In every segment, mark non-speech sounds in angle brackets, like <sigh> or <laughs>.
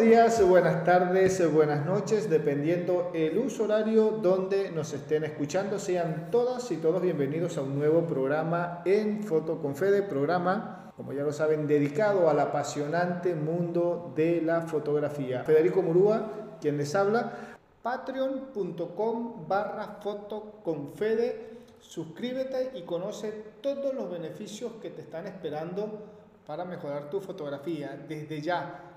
días, buenas tardes, buenas noches, dependiendo el uso horario donde nos estén escuchando. Sean todas y todos bienvenidos a un nuevo programa en Foto con Fede, programa, como ya lo saben, dedicado al apasionante mundo de la fotografía. Federico Murúa, quien les habla, patreon.com barra foto con Fede. Suscríbete y conoce todos los beneficios que te están esperando para mejorar tu fotografía desde ya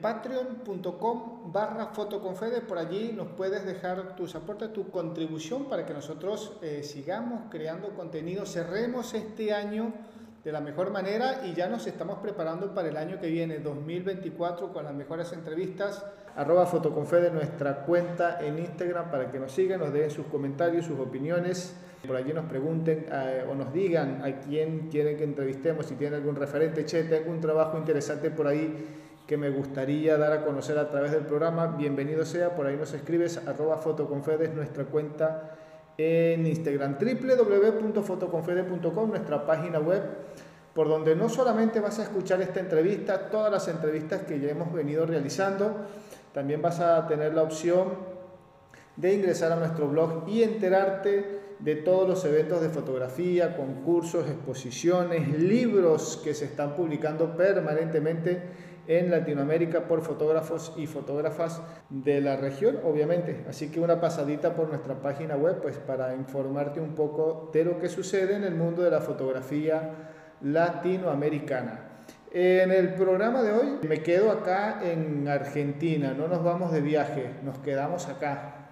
patreon.com barra fotoconfede, por allí nos puedes dejar tus aportes, tu contribución para que nosotros eh, sigamos creando contenido, cerremos este año de la mejor manera y ya nos estamos preparando para el año que viene, 2024, con las mejores entrevistas. Arroba Fotoconfede, nuestra cuenta en Instagram para que nos sigan, nos den sus comentarios, sus opiniones. Por allí nos pregunten eh, o nos digan a quién quieren que entrevistemos, si tienen algún referente, che, tengo un trabajo interesante por ahí que me gustaría dar a conocer a través del programa, bienvenido sea, por ahí nos escribes, arroba fotoconfedes, nuestra cuenta en Instagram, www.fotoconfede.com, nuestra página web, por donde no solamente vas a escuchar esta entrevista, todas las entrevistas que ya hemos venido realizando, también vas a tener la opción de ingresar a nuestro blog y enterarte de todos los eventos de fotografía, concursos, exposiciones, libros que se están publicando permanentemente en Latinoamérica por fotógrafos y fotógrafas de la región, obviamente. Así que una pasadita por nuestra página web, pues para informarte un poco de lo que sucede en el mundo de la fotografía latinoamericana. En el programa de hoy me quedo acá en Argentina, no nos vamos de viaje, nos quedamos acá.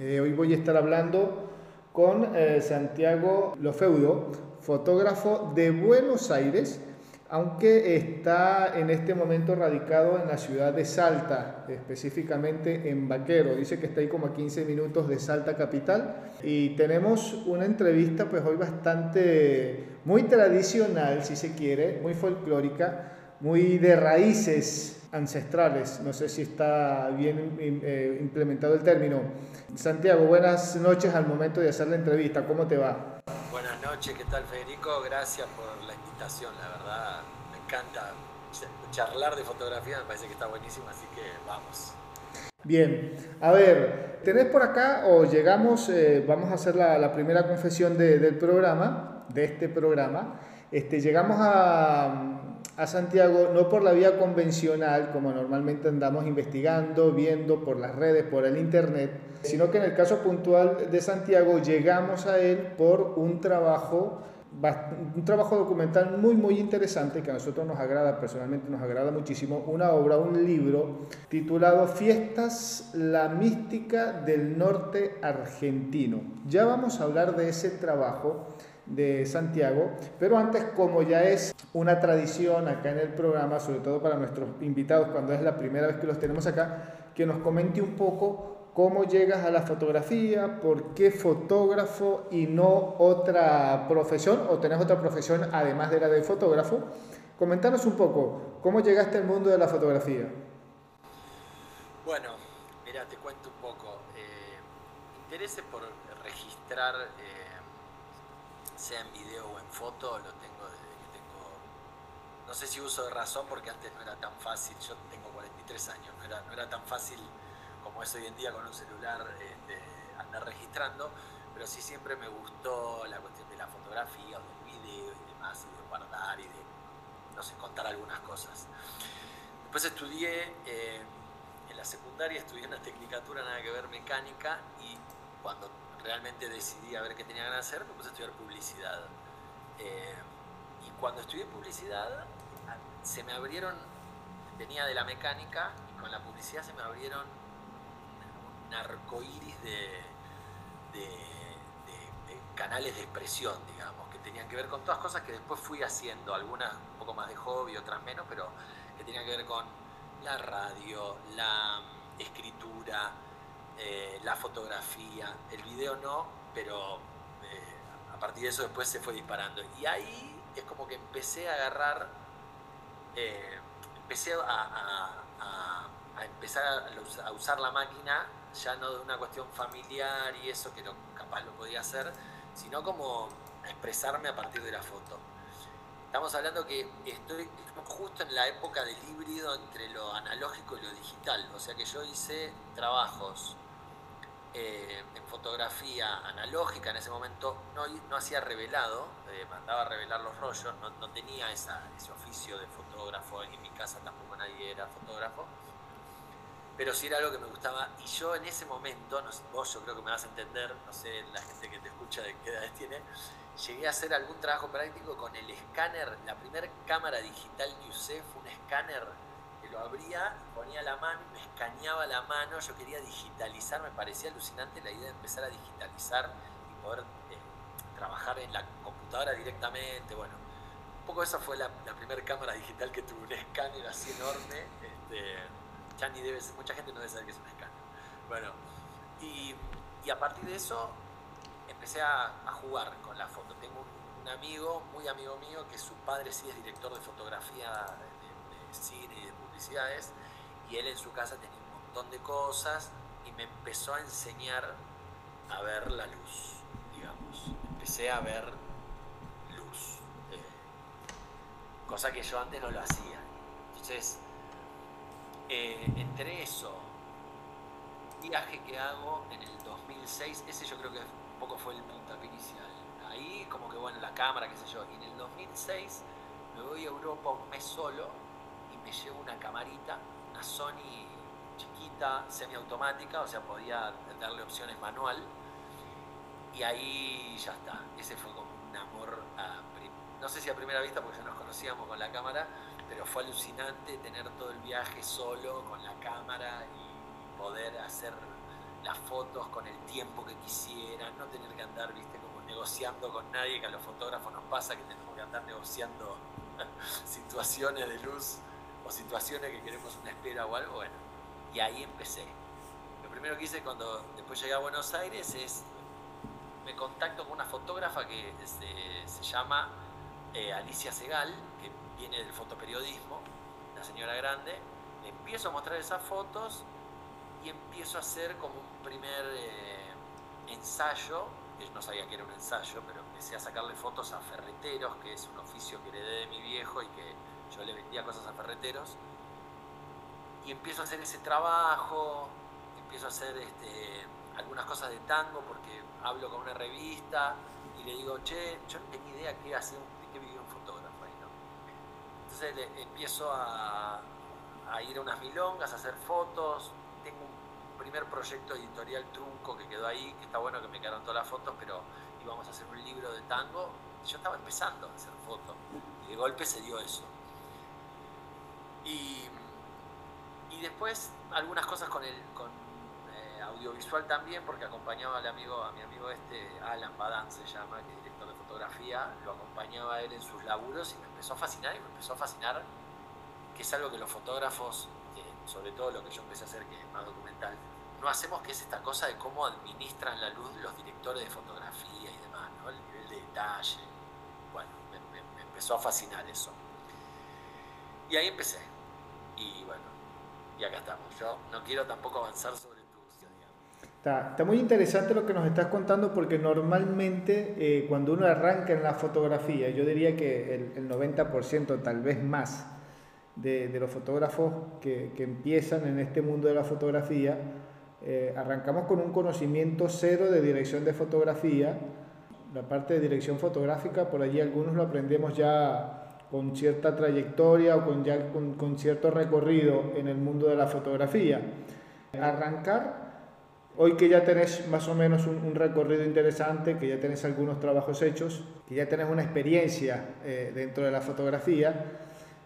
Eh, hoy voy a estar hablando con eh, Santiago Lofeudo, fotógrafo de Buenos Aires, aunque está en este momento radicado en la ciudad de Salta, específicamente en Vaquero. Dice que está ahí como a 15 minutos de Salta capital. Y tenemos una entrevista pues hoy bastante, muy tradicional si se quiere, muy folclórica, muy de raíces ancestrales. No sé si está bien eh, implementado el término. Santiago, buenas noches al momento de hacer la entrevista. ¿Cómo te va? Noches, ¿qué tal Federico? Gracias por la la verdad me encanta charlar de fotografía, me parece que está buenísimo, así que vamos. Bien, a ver, tenés por acá o llegamos, eh, vamos a hacer la, primera confesión del programa, de este programa, este, llegamos a, a Santiago no por la vía convencional, como normalmente andamos investigando, viendo por las redes, por el internet, sino que en el caso puntual de Santiago llegamos a él por un trabajo un trabajo documental muy muy interesante que a nosotros nos agrada, personalmente nos agrada muchísimo, una obra, un libro titulado Fiestas, la mística del norte argentino. Ya vamos a hablar de ese trabajo de Santiago, pero antes como ya es una tradición acá en el programa, sobre todo para nuestros invitados cuando es la primera vez que los tenemos acá, que nos comente un poco ¿Cómo llegas a la fotografía? ¿Por qué fotógrafo y no otra profesión? ¿O tenés otra profesión además de la de fotógrafo? Comentanos un poco, ¿cómo llegaste al mundo de la fotografía? Bueno, mira, te cuento un poco. Eh, interés por registrar, eh, sea en video o en foto, lo tengo desde que tengo. No sé si uso de razón porque antes no era tan fácil. Yo tengo 43 años, no era, no era tan fácil como es hoy en día con un celular, este, andar registrando, pero sí siempre me gustó la cuestión de la fotografía o del video y demás, y de guardar y de, no sé, contar algunas cosas. Después estudié, eh, en la secundaria estudié una tecnicatura nada que ver mecánica y cuando realmente decidí a ver qué tenía de hacer, me puse a estudiar publicidad. Eh, y cuando estudié publicidad, se me abrieron, venía de la mecánica, y con la publicidad se me abrieron arcoíris de, de, canales de expresión, digamos, que tenían que ver con todas cosas que después fui haciendo, algunas un poco más de hobby, otras menos, pero que tenían que ver con la radio, la escritura, eh, la fotografía, el video no, pero eh, a partir de eso después se fue disparando. Y ahí es como que empecé a agarrar, eh, empecé a, a, empezar a usar la máquina ya no de una cuestión familiar y eso que capaz lo podía hacer, sino como expresarme a partir de la foto. Estamos hablando que estoy justo en la época del híbrido entre lo analógico y lo digital. O sea que yo hice trabajos eh, en fotografía analógica en ese momento, no, no hacía revelado, eh, mandaba a revelar los rollos, no, tenía ese oficio de fotógrafo, en mi casa tampoco nadie era fotógrafo, pero sí era algo que me gustaba y yo en ese momento, no vos yo creo que me vas a entender, no sé la gente que te escucha de qué edad tiene, llegué a hacer algún trabajo práctico con el escáner, la primera cámara digital que usé fue un escáner lo abría, ponía la mano, me escaneaba la mano, yo quería digitalizar, me parecía alucinante la idea de empezar a digitalizar y poder eh, trabajar en la computadora directamente, bueno, un poco esa fue la, primera cámara digital que tuve, un escáner así enorme, este, ya ni debe ser, mucha gente no debe saber que es un escáner. Bueno, y, a partir de eso empecé a, jugar con la foto. Tengo un, amigo, muy amigo mío, que su padre sí es director de fotografía de cine y de y él en su casa tenía un montón de cosas y me empezó a enseñar a ver la luz, digamos. Empecé a ver luz, eh, cosa que yo antes no lo hacía. Entonces, eh, entre eso, viaje que hago en el 2006, ese yo creo que un poco fue el puntapié inicial. Ahí como que bueno, la cámara, qué sé yo. Y en el 2006 me voy a Europa un mes solo me llevo una camarita, una Sony chiquita, semiautomática, o sea, podía darle opciones manual. Y ahí ya está. Ese fue como un amor, no sé si a primera vista, porque ya nos conocíamos con la cámara, pero fue alucinante tener todo el viaje solo con la cámara y poder hacer las fotos con el tiempo que quisiera, no tener que andar, viste, como negociando con nadie, que a los fotógrafos nos pasa que tenemos que andar negociando <laughs> situaciones de luz o situaciones que queremos una espera o algo, bueno, y ahí empecé. Lo primero que hice cuando después llegué a Buenos Aires es, me contacto con una fotógrafa que este, se llama eh, Alicia Segal, que viene del fotoperiodismo, una señora grande, le empiezo a mostrar esas fotos y empiezo a hacer como un primer eh, ensayo, yo no sabía que era un ensayo, pero empecé a sacarle fotos a ferreteros, que es un oficio que heredé de mi viejo y que yo le vendía cosas a ferreteros y empiezo a hacer ese trabajo, empiezo a hacer este, algunas cosas de tango porque hablo con una revista y le digo, che, yo no tenía idea qué hacer, de qué vivía un fotógrafo ahí. Entonces empiezo a, a, ir a unas milongas, a hacer fotos, tengo un primer proyecto editorial trunco que quedó ahí, que está bueno que me quedaron todas las fotos, pero íbamos a hacer un libro de tango, yo estaba empezando a hacer fotos y de golpe se dio eso. Y, después algunas cosas con el con, eh, audiovisual también, porque acompañaba al amigo, a mi amigo este, Alan Badan se llama, que es director de fotografía, lo acompañaba él en sus laburos y me empezó a fascinar y me empezó a fascinar, que es algo que los fotógrafos, sobre todo lo que yo empecé a hacer, que es más documental, no hacemos, que es esta cosa de cómo administran la luz los directores de fotografía y demás, ¿no? el nivel de detalle. Bueno, me empezó a fascinar eso. Y ahí empecé y bueno, y acá estamos. Yo no quiero tampoco avanzar sobre Está, está, muy interesante lo que nos estás contando porque normalmente eh, cuando uno arranca en la fotografía, yo diría que el, el 90%, tal vez más, de, de los fotógrafos que, que, empiezan en este mundo de la fotografía, eh, arrancamos con un conocimiento cero de dirección de fotografía. La parte de dirección fotográfica, por allí algunos lo aprendemos ya con cierta trayectoria o con, ya, con, cierto recorrido en el mundo de la fotografía. Arrancar, hoy que ya tenés más o menos un, recorrido interesante, que ya tenés algunos trabajos hechos, que ya tenés una experiencia eh, dentro de la fotografía,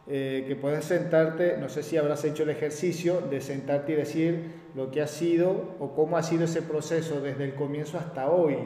eh, que puedes sentarte, no sé si habrás hecho el ejercicio de sentarte y decir lo que ha sido o cómo ha sido ese proceso desde el comienzo hasta hoy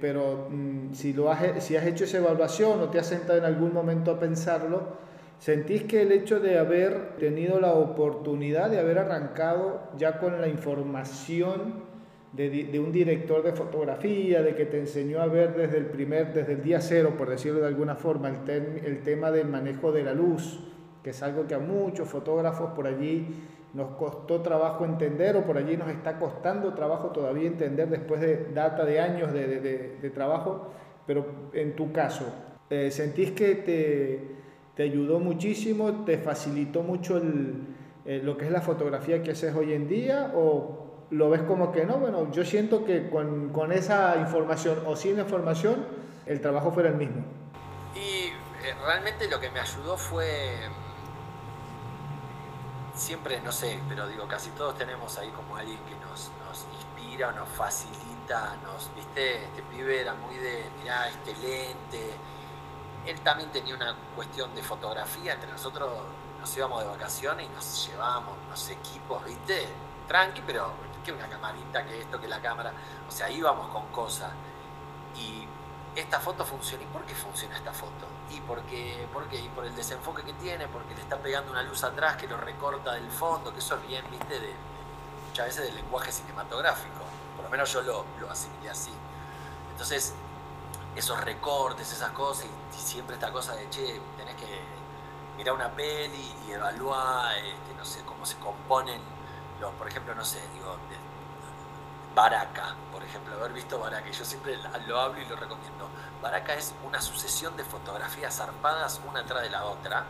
pero mm, si, lo has, si has hecho esa evaluación o te has sentado en algún momento a pensarlo, ¿sentís que el hecho de haber tenido la oportunidad de haber arrancado ya con la información de, un director de fotografía, de que te enseñó a ver desde el primer, desde el día cero, por decirlo de alguna forma, el, el tema del manejo de la luz, que es algo que a muchos fotógrafos por allí nos costó trabajo entender o por allí nos está costando trabajo todavía entender después de data de años de, de, de, trabajo, pero en tu caso, Eh, ¿Sentís que te, te, ayudó muchísimo, te facilitó mucho el, eh, lo que es la fotografía que haces hoy en día o lo ves como que no? Bueno, yo siento que con, con esa información o sin información el trabajo fuera el mismo. Y eh, realmente lo que me ayudó fue siempre, no sé, pero digo, casi todos tenemos ahí como alguien que nos, nos inspira, nos facilita, nos, viste, este pibe era muy de, mirá, este lente. Él también tenía una cuestión de fotografía, entre nosotros nos íbamos de vacaciones y nos llevábamos unos equipos, viste, tranqui, pero que una camarita, que esto, que la cámara, o sea, íbamos con cosas. Y esta foto funciona. ¿Y por qué funciona esta foto? Y porque, porque y por el desenfoque que tiene, porque le está pegando una luz atrás que lo recorta del fondo, que eso es bien, viste, de, muchas veces del lenguaje cinematográfico. Por lo menos yo lo, lo asimilé así. Entonces, esos recortes, esas cosas, y, siempre esta cosa de, che, tenés que mirar una peli y evaluar, este, no sé, cómo se componen los, por ejemplo, no sé, digo, Baraka, por ejemplo, haber visto Baraka, yo siempre lo hablo y lo recomiendo. Baraka es una sucesión de fotografías zarpadas una tras de la otra.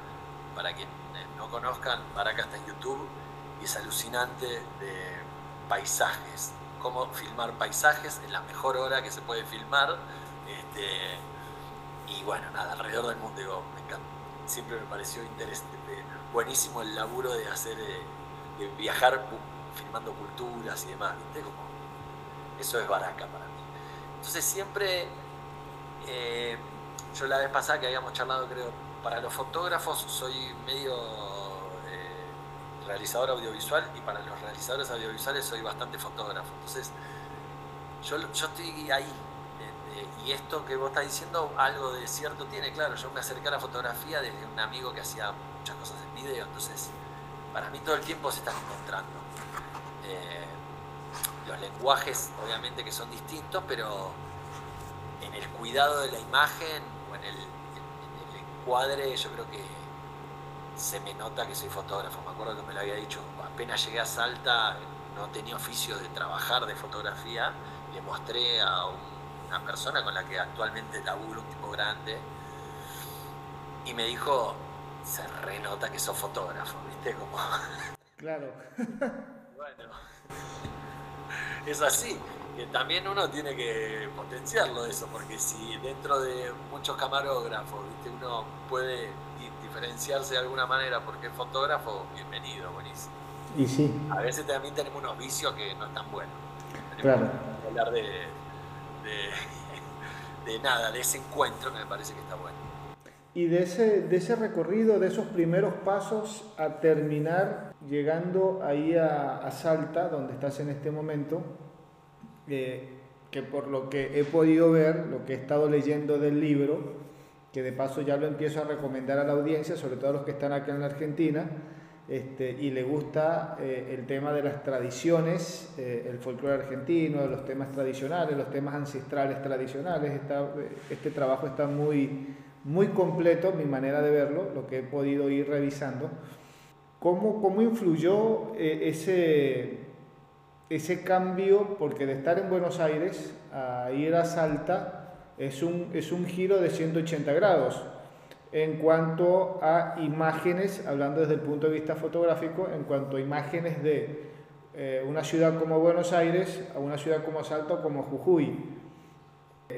Para quien eh, no conozcan, Baraka está en YouTube y es alucinante de paisajes. Cómo filmar paisajes en la mejor hora que se puede filmar. Este, y bueno, nada, alrededor del mundo, digo, me encanta. Siempre me pareció interesante, buenísimo el laburo de hacer, eh, viajar filmando culturas y demás, ¿viste? Como eso es baraca para mí. Entonces siempre, eh, yo la vez pasada que habíamos charlado, creo, para los fotógrafos soy medio eh, realizador audiovisual y para los realizadores audiovisuales soy bastante fotógrafo. Entonces, yo, yo estoy ahí. Eh, y esto que vos estás diciendo, algo de cierto tiene, claro, yo me acerqué a la fotografía desde un amigo que hacía muchas cosas en video, entonces para mí todo el tiempo se están encontrando los lenguajes obviamente que son distintos, pero en el cuidado de la imagen o en el, encuadre yo creo que se me nota que soy fotógrafo. Me acuerdo que me lo había dicho, apenas llegué a Salta, no tenía oficio de trabajar de fotografía, le mostré a una persona con la que actualmente laburo, un tipo grande, y me dijo, se renota que sos fotógrafo, ¿viste? Como... Claro. <laughs> bueno <laughs> es así. Que también uno tiene que potenciarlo eso, porque si dentro de muchos camarógrafos ¿viste? uno puede diferenciarse de alguna manera porque es fotógrafo, bienvenido, buenísimo. Y sí. A veces también tenemos unos vicios que no están buenos. claro. Que hablar de, de, <laughs> de nada, de ese encuentro que me parece que está bueno. Y de ese, de ese recorrido, de esos primeros pasos a terminar llegando ahí a, Salta, donde estás en este momento, eh, que por lo que he podido ver, lo que he estado leyendo del libro, que de paso ya lo empiezo a recomendar a la audiencia, sobre todo a los que están acá en la Argentina, este, y le gusta eh, el tema de las tradiciones, eh, el folclore argentino, los temas tradicionales, los temas ancestrales tradicionales. este trabajo está muy, muy completo, mi manera de verlo, lo que he podido ir revisando. ¿Cómo, cómo influyó eh, ese, ese cambio? Porque de estar en Buenos Aires a ir a Salta es un, es un giro de 180 grados en cuanto a imágenes, hablando desde el punto de vista fotográfico, en cuanto a imágenes de eh, una ciudad como Buenos Aires a una ciudad como Salta o como Jujuy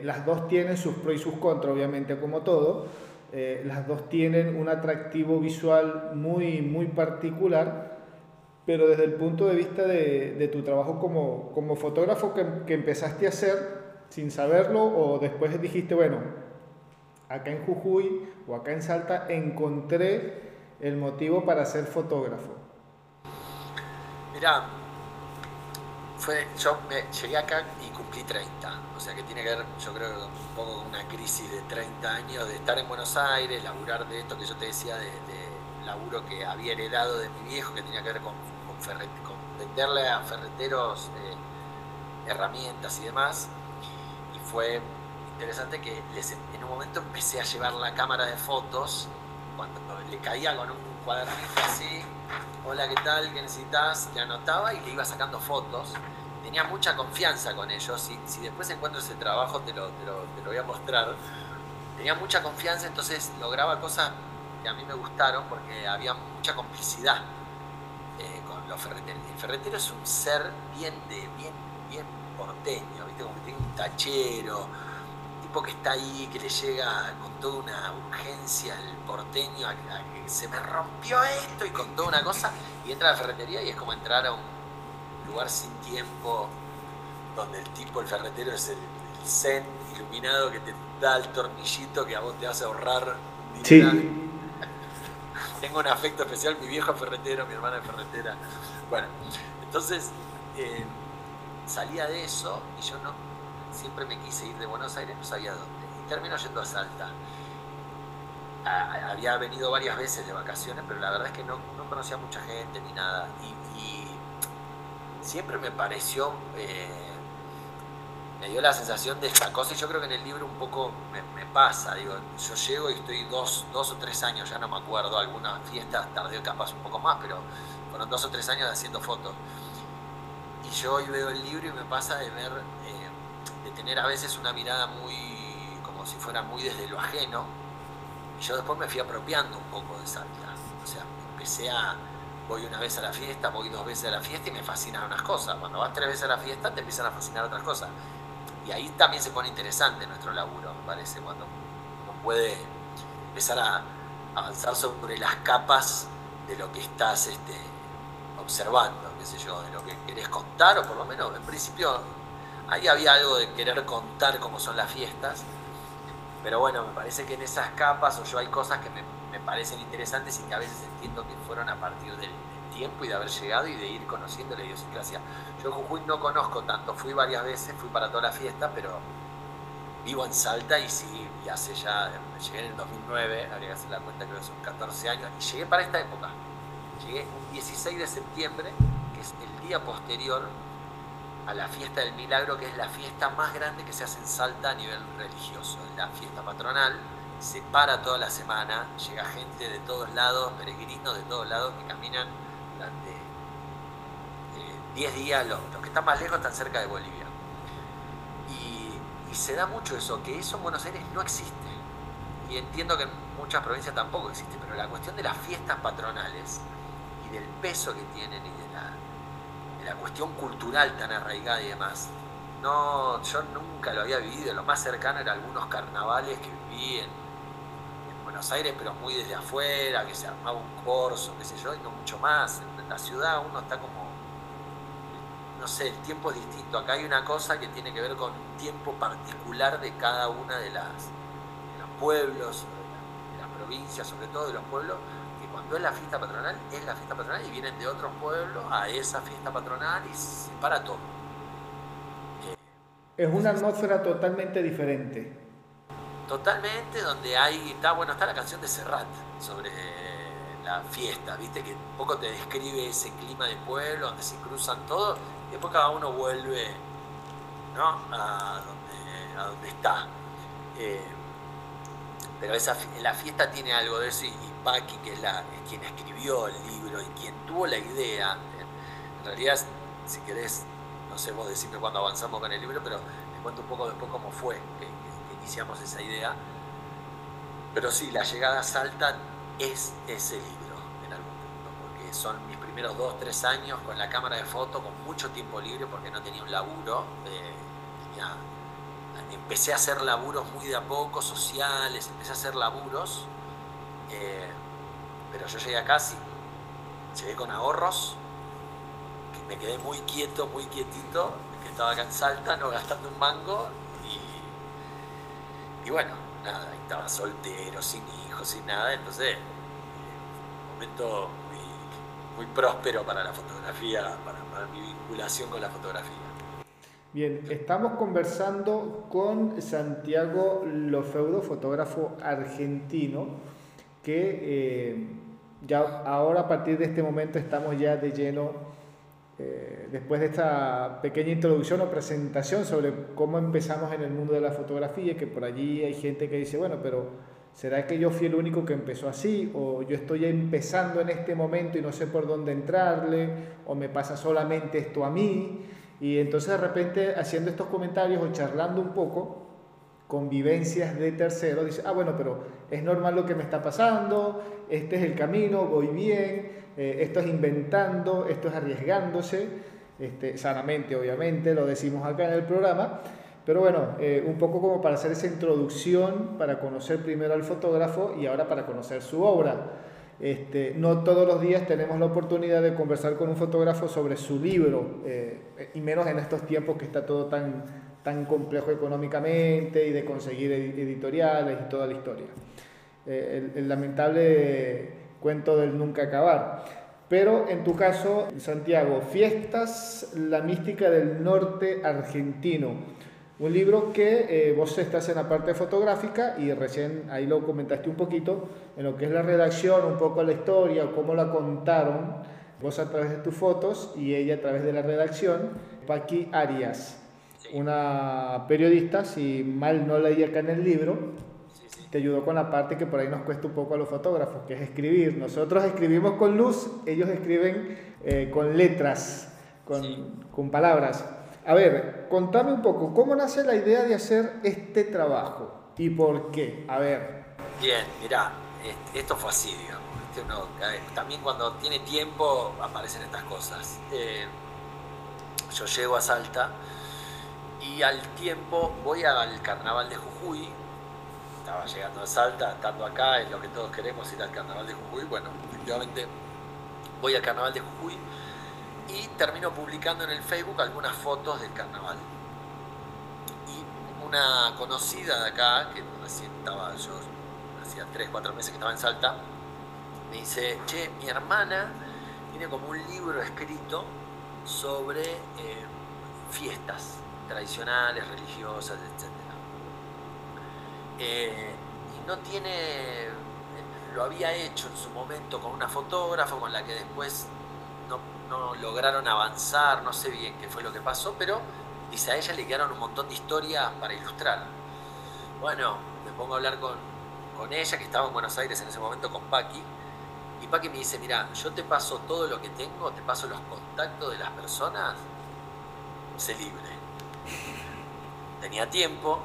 las dos tienen sus pros y sus contras, obviamente, como todo. Eh, las dos tienen un atractivo visual muy, muy particular, pero desde el punto de vista de, tu trabajo como, como fotógrafo que, que, empezaste a hacer sin saberlo o después dijiste, bueno, acá en Jujuy o acá en Salta encontré el motivo para ser fotógrafo. Mira, fue, yo me, llegué acá y cumplí 30, o sea que tiene que ver, yo creo, un poco con una crisis de 30 años, de estar en Buenos Aires, laburar de esto que yo te decía, de, laburo que había heredado de mi viejo, que tenía que ver con, venderle a ferreteros eh, herramientas y demás. Y fue interesante que en un momento empecé a llevar la cámara de fotos, cuando le caía con un cuadernito así, hola, ¿qué tal? ¿Qué necesitas? Le anotaba y le iba sacando fotos. Tenía mucha confianza con ellos. Si, si después encuentro ese trabajo, te lo, te, lo, te lo, voy a mostrar. tenía mucha confianza, entonces lograba cosas que a mí me gustaron porque había mucha complicidad eh, con los ferreteros. El ferretero es un ser bien de bien, bien porteño, ¿viste? Como que tiene un tachero, tipo que está ahí, que le llega con toda una urgencia el porteño a, que se me rompió esto y con toda una cosa, y entra a la ferretería y es como entrar a un lugar sin tiempo, donde el tipo, el ferretero, es el, zen iluminado que te da el tornillito que a vos te hace ahorrar dinero. <laughs> Tengo un afecto especial, mi viejo ferretero, mi hermana es ferretera. Bueno, entonces eh, salía de eso y yo no siempre me quise ir de Buenos Aires, no sabía dónde. Y termino yendo a Salta. había venido varias veces de vacaciones, pero la verdad es que no, conocía mucha gente ni nada. Y, siempre me pareció, eh, me dio la sensación de esta cosa, y yo creo que en el libro un poco me, pasa. Digo, yo llego y estoy dos, dos o tres años, ya no me acuerdo, algunas fiestas tardé capaz un poco más, pero fueron dos o tres años haciendo fotos. Y yo hoy veo el libro y me pasa de ver de tener a veces una mirada muy, como si fuera muy desde lo ajeno, y yo después me fui apropiando un poco de Salta. O sea, empecé a, voy una vez a la fiesta, voy dos veces a la fiesta y me fascinan unas cosas. Cuando vas tres veces a la fiesta te empiezan a fascinar otras cosas. Y ahí también se pone interesante nuestro laburo, me parece, cuando uno puede empezar a avanzar sobre las capas de lo que estás este, observando, qué sé yo, de lo que querés contar, o por lo menos en principio Ahí había algo de querer contar cómo son las fiestas, pero bueno, me parece que en esas capas o yo hay cosas que me, parecen interesantes y que a veces entiendo que fueron a partir del, tiempo y de haber llegado y de ir conociendo la idiosincrasia. Yo Jujuy no conozco tanto, fui varias veces, fui para toda la fiesta, pero vivo en Salta y sí, y hace ya, llegué en el 2009, habría que hacer la cuenta que son 14 años, y llegué para esta época. Llegué un 16 de septiembre, que es el día posterior a la fiesta del milagro, que es la fiesta más grande que se hace en Salta a nivel religioso, la fiesta patronal. Se para toda la semana, llega gente de todos lados, peregrinos de todos lados que caminan durante 10 eh, días. Los, que están más lejos están cerca de Bolivia. Y, se da mucho eso, que eso en Buenos Aires no existe. Y entiendo que en muchas provincias tampoco existe, pero la cuestión de las fiestas patronales y del peso que tienen la la cuestión cultural tan arraigada y demás. No, yo nunca lo había vivido, lo más cercano era algunos carnavales que viví en, Buenos Aires, pero muy desde afuera, que se armaba un corso, qué sé yo, y no mucho más. En la ciudad uno está como, no sé, el tiempo es distinto. Acá hay una cosa que tiene que ver con un tiempo particular de cada una de las de los pueblos, de las provincias, sobre todo de los pueblos, es la fiesta patronal, es la fiesta patronal y vienen de otros pueblos a esa fiesta patronal y se para todo. es una atmósfera totalmente diferente. Totalmente, donde hay, está, bueno, está la canción de Serrat sobre la fiesta, viste, que un poco te describe ese clima de pueblo, donde se cruzan todos, y después cada uno vuelve ¿no? a, donde, está. Eh, pero esa, la fiesta tiene algo de eso y, Paki, que es, la, quien escribió el libro y quien tuvo la idea, en realidad, si querés, no sé vos decirme cuándo avanzamos con el libro, pero te cuento un poco después cómo fue que, iniciamos esa idea. Pero sí, la llegada Salta es ese libro en algún punto, porque son mis primeros dos, tres años con la cámara de foto, con mucho tiempo libre, porque no tenía un laburo, eh, empecé a hacer laburos muy de a poco, sociales, empecé a hacer laburos eh, pero yo llegué acá, sí, llegué con ahorros, me quedé muy quieto, muy quietito, que estaba acá en Salta, no gastando un mango, y, bueno, nada, estaba soltero, sin hijos, sin nada, entonces, un momento muy, próspero para la fotografía, para mi vinculación con la fotografía. Bien, estamos conversando con Santiago Lofeudo, fotógrafo argentino que eh, ya ahora a partir de este momento estamos ya de lleno, eh, después de esta pequeña introducción o presentación sobre cómo empezamos en el mundo de la fotografía, que por allí hay gente que dice, bueno, pero ¿será que yo fui el único que empezó así? ¿O yo estoy empezando en este momento y no sé por dónde entrarle? ¿O me pasa solamente esto a mí? Y entonces de repente haciendo estos comentarios o charlando un poco, convivencias de terceros, dice, ah, bueno, pero es normal lo que me está pasando, este es el camino, voy bien, eh, esto es inventando, esto es arriesgándose, este, sanamente obviamente, lo decimos acá en el programa, pero bueno, eh, un poco como para hacer esa introducción, para conocer primero al fotógrafo y ahora para conocer su obra. Este, no todos los días tenemos la oportunidad de conversar con un fotógrafo sobre su libro, eh, y menos en estos tiempos que está todo tan, tan complejo económicamente y de conseguir editoriales y toda la historia. Eh, el, el, lamentable cuento del nunca acabar. Pero en tu caso, Santiago, Fiestas, la mística del norte argentino. Un libro que eh, vos estás en la parte fotográfica y recién ahí lo comentaste un poquito, en lo que es la redacción, un poco la historia, cómo la contaron, vos a través de tus fotos y ella a través de la redacción, Paqui Arias, una periodista, si mal no leí acá en el libro, te ayudó con la parte que por ahí nos cuesta un poco a los fotógrafos, que es escribir. Nosotros escribimos con luz, ellos escriben eh, con letras, con, con palabras. A ver, contame un poco, ¿cómo nace la idea de hacer este trabajo y por qué? A ver. Bien, mirá, esto fue así, digamos. también cuando tiene tiempo aparecen estas cosas. Eh, yo llego a Salta y al tiempo voy al carnaval de Jujuy. Estaba llegando a Salta, estando acá, es lo que todos queremos ir al carnaval de Jujuy. Bueno, efectivamente voy al carnaval de Jujuy y termino publicando en el Facebook algunas fotos del carnaval. Y una conocida de acá, que recién estaba yo, hacía 3, 4 meses que estaba en Salta, me dice, che, mi hermana tiene como un libro escrito sobre eh, fiestas tradicionales, religiosas, etc. Eh, y no tiene, lo había hecho en su momento con una fotógrafa con la que después no lograron avanzar, no sé bien qué fue lo que pasó, pero dice, a ella le quedaron un montón de historias para ilustrar. Bueno, me pongo a hablar con, con ella, que estaba en Buenos Aires en ese momento con Paqui, y Paqui me dice, mira, yo te paso todo lo que tengo, te paso los contactos de las personas, sé libre. <laughs> Tenía tiempo,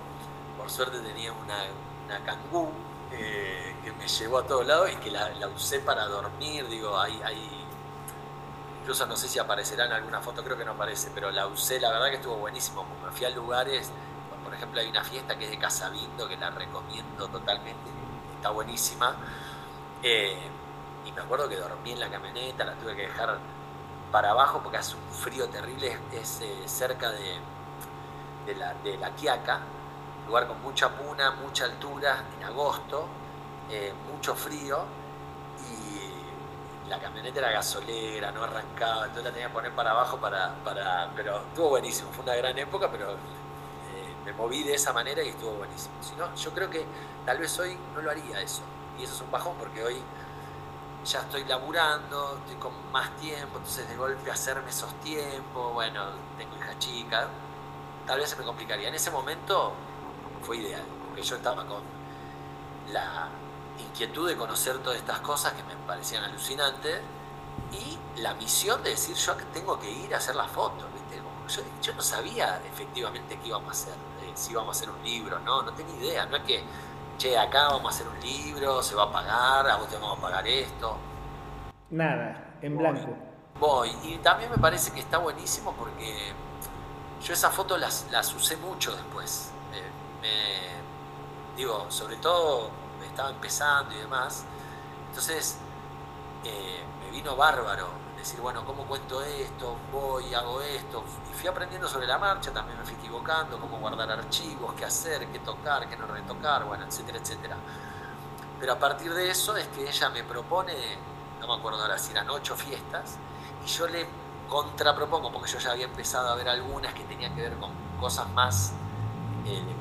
por suerte tenía una, una cangú eh, que me llevó a todos lados y que la, la usé para dormir, digo, hay, hay incluso no sé si aparecerá en alguna foto, creo que no aparece, pero la usé, la verdad que estuvo buenísimo, me fui a lugares, por ejemplo hay una fiesta que es de Casabindo, que la recomiendo totalmente, está buenísima, eh, y me acuerdo que dormí en la camioneta, la tuve que dejar para abajo porque hace un frío terrible, es, eh, cerca de, de, la, de La Quiaca, lugar con mucha puna, mucha altura, en agosto, eh, mucho frío, la camioneta era gasolera, no arrancaba, entonces la tenía que poner para abajo para, para pero estuvo buenísimo, fue una gran época, pero eh, me moví de esa manera y estuvo buenísimo. Si no, yo creo que tal vez hoy no lo haría eso, y eso es un bajón porque hoy ya estoy laburando, estoy con más tiempo, entonces de golpe hacerme esos tiempos, bueno, tengo hija chica, tal vez se me complicaría. En ese momento fue ideal, porque yo estaba con la inquietud de conocer todas estas cosas que me parecían alucinantes y la misión de decir yo tengo que ir a hacer la foto, Yo, no sabía efectivamente qué íbamos a hacer, eh, si íbamos a hacer un libro, no, no tenía idea, no es que, che, acá vamos a hacer un libro, se va a pagar, a vos te vamos a pagar esto. Nada, en blanco. Voy, y también me parece que está buenísimo porque yo esas fotos las, las usé mucho después. digo, sobre todo estaba empezando y demás. Entonces eh, me vino bárbaro decir, bueno, ¿cómo cuento esto? Voy, hago esto. Y fui aprendiendo sobre la marcha, también me fui equivocando, cómo guardar archivos, qué hacer, qué tocar, qué no retocar, bueno, etcétera, etcétera. Pero a partir de eso es que ella me propone, no me acuerdo ahora si eran ocho fiestas, y yo le contrapropongo, porque yo ya había empezado a ver algunas que tenían que ver con cosas más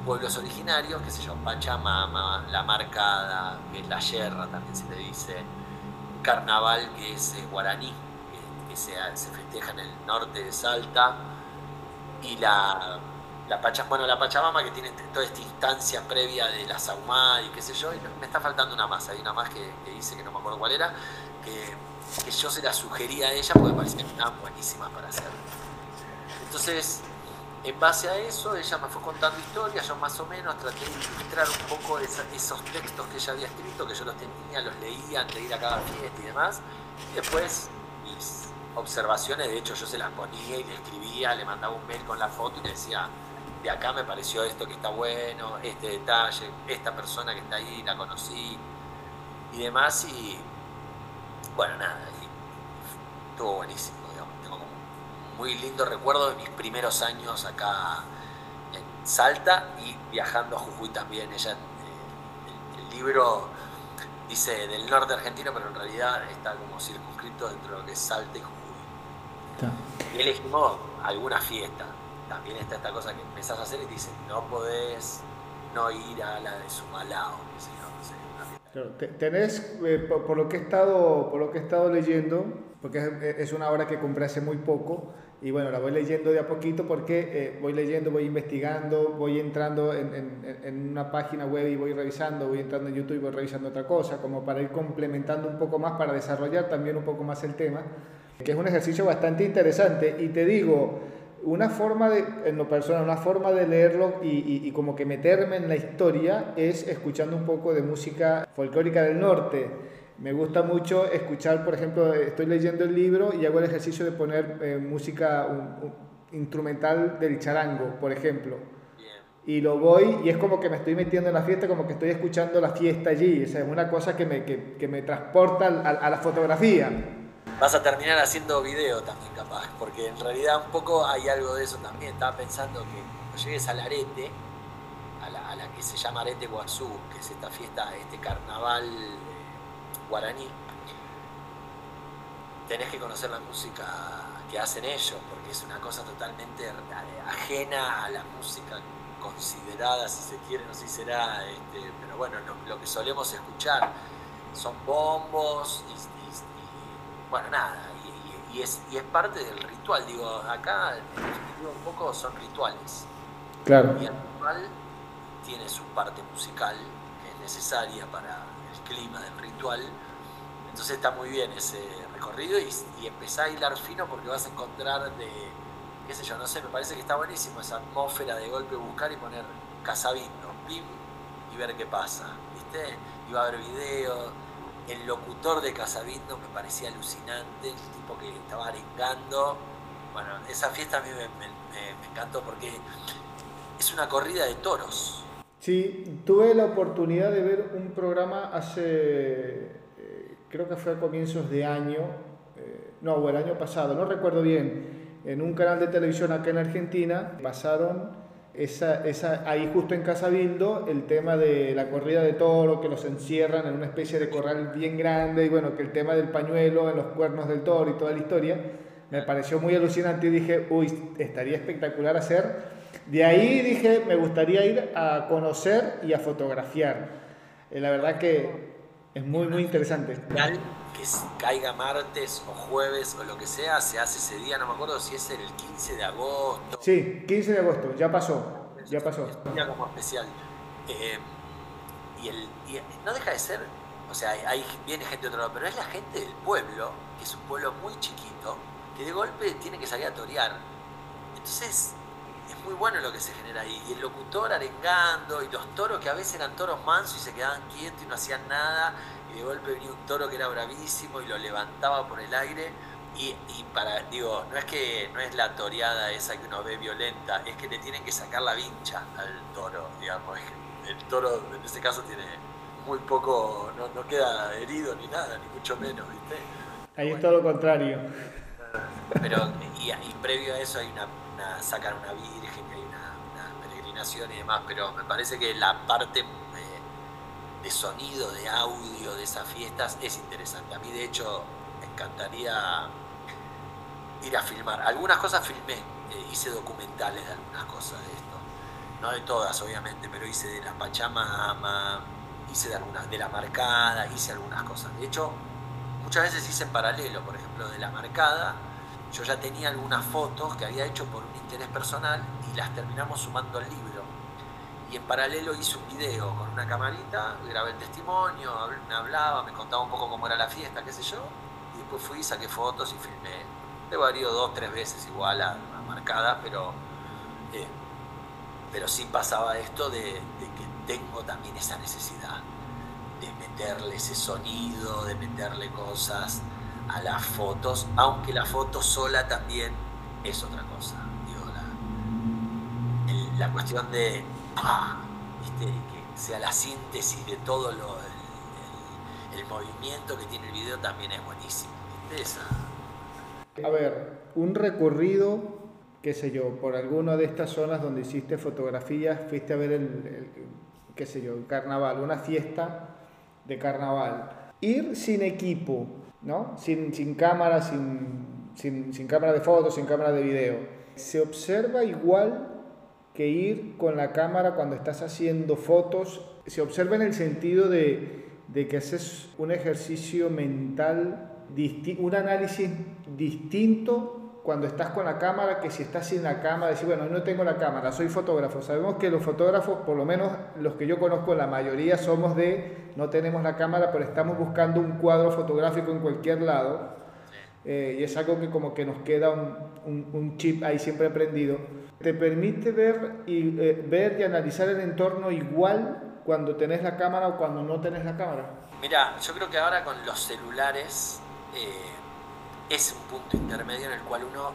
pueblos originarios, que se llama Pachamama, La Marcada, que es la Yerra también se le dice, Carnaval, que es guaraní, que, se, festeja en el norte de Salta, y la, la, bueno, la Pachamama, que tiene toda esta instancia previa de la Saumá y qué sé yo, me está faltando una más, hay una más que, dice que no me acuerdo cuál era, que, que yo se la sugería a ella porque me parecían que estaban buenísimas para hacer. Entonces, en base a eso, ella me fue contando historias, yo más o menos traté de ilustrar un poco esos textos que ella había escrito, que yo los tenía, los leía antes de ir a cada fiesta y demás. Y después mis observaciones, de hecho yo se las ponía y le escribía, le mandaba un mail con la foto y le decía, de acá me pareció esto que está bueno, este detalle, esta persona que está ahí la conocí y demás. Y bueno, nada, estuvo buenísimo, muy lindo recuerdo de mis primeros años acá en Salta y viajando a Jujuy también. Ella, eh, el, libro dice del norte argentino, pero en realidad está como circunscrito dentro de lo que es Salta y Jujuy. Y elegimos alguna fiesta también está esta cosa que empezás a hacer y te dicen, no podés no ir a la de Sumalao, tenés, eh, por, lo que he estado, por lo que he estado leyendo, porque es, una obra que compré hace muy poco, y bueno, la voy leyendo de a poquito porque eh, voy leyendo, voy investigando, voy entrando en, en, en, una página web y voy revisando, voy entrando en YouTube y voy revisando otra cosa, como para ir complementando un poco más, para desarrollar también un poco más el tema, que es un ejercicio bastante interesante. Y te digo, una forma de, en lo personal, una forma de leerlo y, como que meterme en la historia es escuchando un poco de música folclórica del norte. Me gusta mucho escuchar, por ejemplo, estoy leyendo el libro y hago el ejercicio de poner eh, música instrumental del charango, por ejemplo. Y lo voy y es como que me estoy metiendo en la fiesta, como que estoy escuchando la fiesta allí. O es una cosa que me, que, me transporta a la fotografía vas a terminar haciendo video también capaz, porque en realidad un poco hay algo de eso también. Estaba pensando que cuando llegues al arete, a la, a la que se llama Arete Guazú, que es esta fiesta, este carnaval guaraní, tenés que conocer la música que hacen ellos, porque es una cosa totalmente ajena a la música considerada, si se quiere, no sé si será, este, pero bueno, lo, que solemos escuchar son bombos y bueno, nada, y, es, y es parte del ritual. Digo, acá un poco son rituales. Claro. Y el ritual tiene su parte musical, que es necesaria para clima del ritual. Entonces está muy bien ese recorrido y, y empezá a hilar fino porque vas a encontrar de, qué sé yo, no sé, me parece que está buenísimo esa atmósfera de golpe buscar y poner casabito, pim, y ver qué pasa, ¿viste? Y va a haber videos el locutor de Casabindo me parecía alucinante, el tipo que estaba arengando. Bueno, esa fiesta a mí me, encantó porque es una corrida de toros. Sí, tuve la oportunidad de ver un programa hace, eh, creo que fue a comienzos de año, eh, no, el año pasado, no recuerdo bien, en un canal de televisión acá en Argentina, pasaron esa, esa, ahí justo en Casabildo, el tema de la corrida de toro, que los encierran en una especie de corral bien grande, y bueno, que el tema del pañuelo en los cuernos del toro y toda la historia, me pareció muy alucinante y dije, uy, estaría espectacular hacer. De ahí dije, me gustaría ir a conocer y a fotografiar. Eh, la verdad que es muy, muy interesante que caiga martes o jueves o lo que sea, se hace ese día, no me acuerdo si es el 15 de agosto. Sí, 15 de agosto, ya pasó, ya pasó. un día como especial. Eh, y, el, no deja de ser, o sea, hay, viene gente de otro lado, pero es la gente del pueblo, que es un pueblo muy chiquito, que de golpe tiene que salir a torear. Entonces, es muy bueno lo que se genera ahí. Y el locutor arengando, y los toros que a veces eran toros mansos y se quedaban quietos y no hacían nada de golpe venía un toro que era bravísimo y lo levantaba por el aire. Y, para, digo, no es que no es la toreada esa que uno ve violenta, es que le tienen que sacar la vincha al toro, digamos. El toro en este caso tiene muy poco, no, queda herido ni nada, ni mucho menos, ¿viste? Ahí es todo lo contrario. Pero, y, previo a eso hay una, una sacan una virgen, hay una, peregrinación y demás, pero me parece que la parte de sonido, de audio de esas fiestas es interesante. A mí de hecho me encantaría ir a filmar. Algunas cosas filmé, eh, hice documentales de algunas cosas de esto. No de todas, obviamente, pero hice de la Pachamama, hice de algunas, de la marcada, hice algunas cosas. De hecho, muchas veces hice en paralelo, por ejemplo, de la marcada. Yo ya tenía algunas fotos que había hecho por un interés personal y las terminamos sumando al libro y en paralelo hice un video con una camarita, grabé el testimonio, me hablaba, me contaba un poco cómo era la fiesta, qué sé yo, y después fui, saqué fotos y filmé. He variado dos, tres veces igual a, marcada, pero Eh, pero sí pasaba esto de, que tengo también esa necesidad de meterle ese sonido, de meterle cosas a las fotos, aunque la foto sola también es otra cosa. la, cuestión de que sea la síntesis de todo lo, el, movimiento que tiene el video también es buenísimo. A ver, un recorrido, qué sé yo, por alguna de estas zonas donde hiciste fotografías, fuiste a ver el, qué sé yo, el carnaval, una fiesta de carnaval. Ir sin equipo, ¿no? Sin, sin cámara, sin, sin, sin cámara de fotos, sin cámara de video. Se observa igual que ir con la cámara cuando estás haciendo fotos. Se observa en el sentido de, de que haces un ejercicio mental un análisis distinto cuando estás con la cámara que si estás sin la cámara, decir, bueno, no tengo la cámara, soy fotógrafo. Sabemos que los fotógrafos, por lo menos los que yo conozco, la mayoría somos de, no tenemos la cámara, pero estamos buscando un cuadro fotográfico en cualquier lado. Eh, y es algo que como que nos queda un, un, chip ahí siempre prendido. Te permite ver y, eh, ver y analizar el entorno igual cuando tenés la cámara o cuando no tenés la cámara. Mira, yo creo que ahora con los celulares eh, es un punto intermedio en el cual uno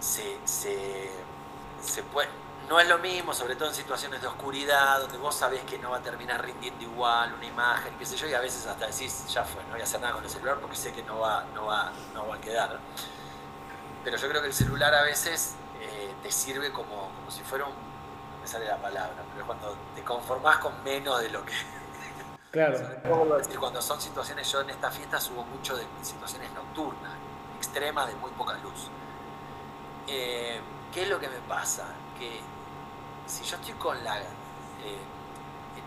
se, se, puede... No es lo mismo, sobre todo en situaciones de oscuridad, donde vos sabés que no va a terminar rindiendo igual una imagen, qué sé yo, y a veces hasta decís, ya fue, no voy a hacer nada con el celular porque sé que no va, no va, no va a quedar. Pero yo creo que el celular a veces eh, te sirve como, como si fuera un... me sale la palabra, pero cuando te conformás con menos de lo que Claro. <laughs> decir, cuando son situaciones, yo en esta fiesta subo mucho de situaciones nocturnas, extremas, de muy poca luz. Eh, ¿Qué es lo que me pasa? Que si yo estoy con la. Eh,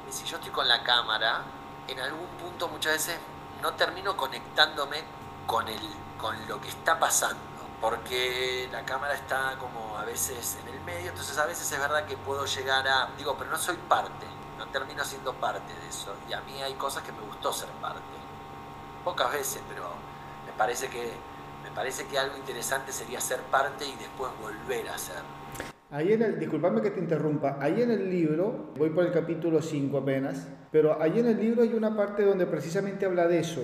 si yo estoy con la cámara, en algún punto muchas veces no termino conectándome con, el, con lo que está pasando, porque la cámara está como a veces en el medio, entonces a veces es verdad que puedo llegar a, digo, pero no soy parte, no termino siendo parte de eso. Y a mí hay cosas que me gustó ser parte. Pocas veces, pero me parece que, parece que algo interesante sería ser parte y después volver a ser. Ahí en el, disculpame que te interrumpa, ahí en el libro, voy por el capítulo 5 apenas, pero ahí en el libro hay una parte donde precisamente habla de eso,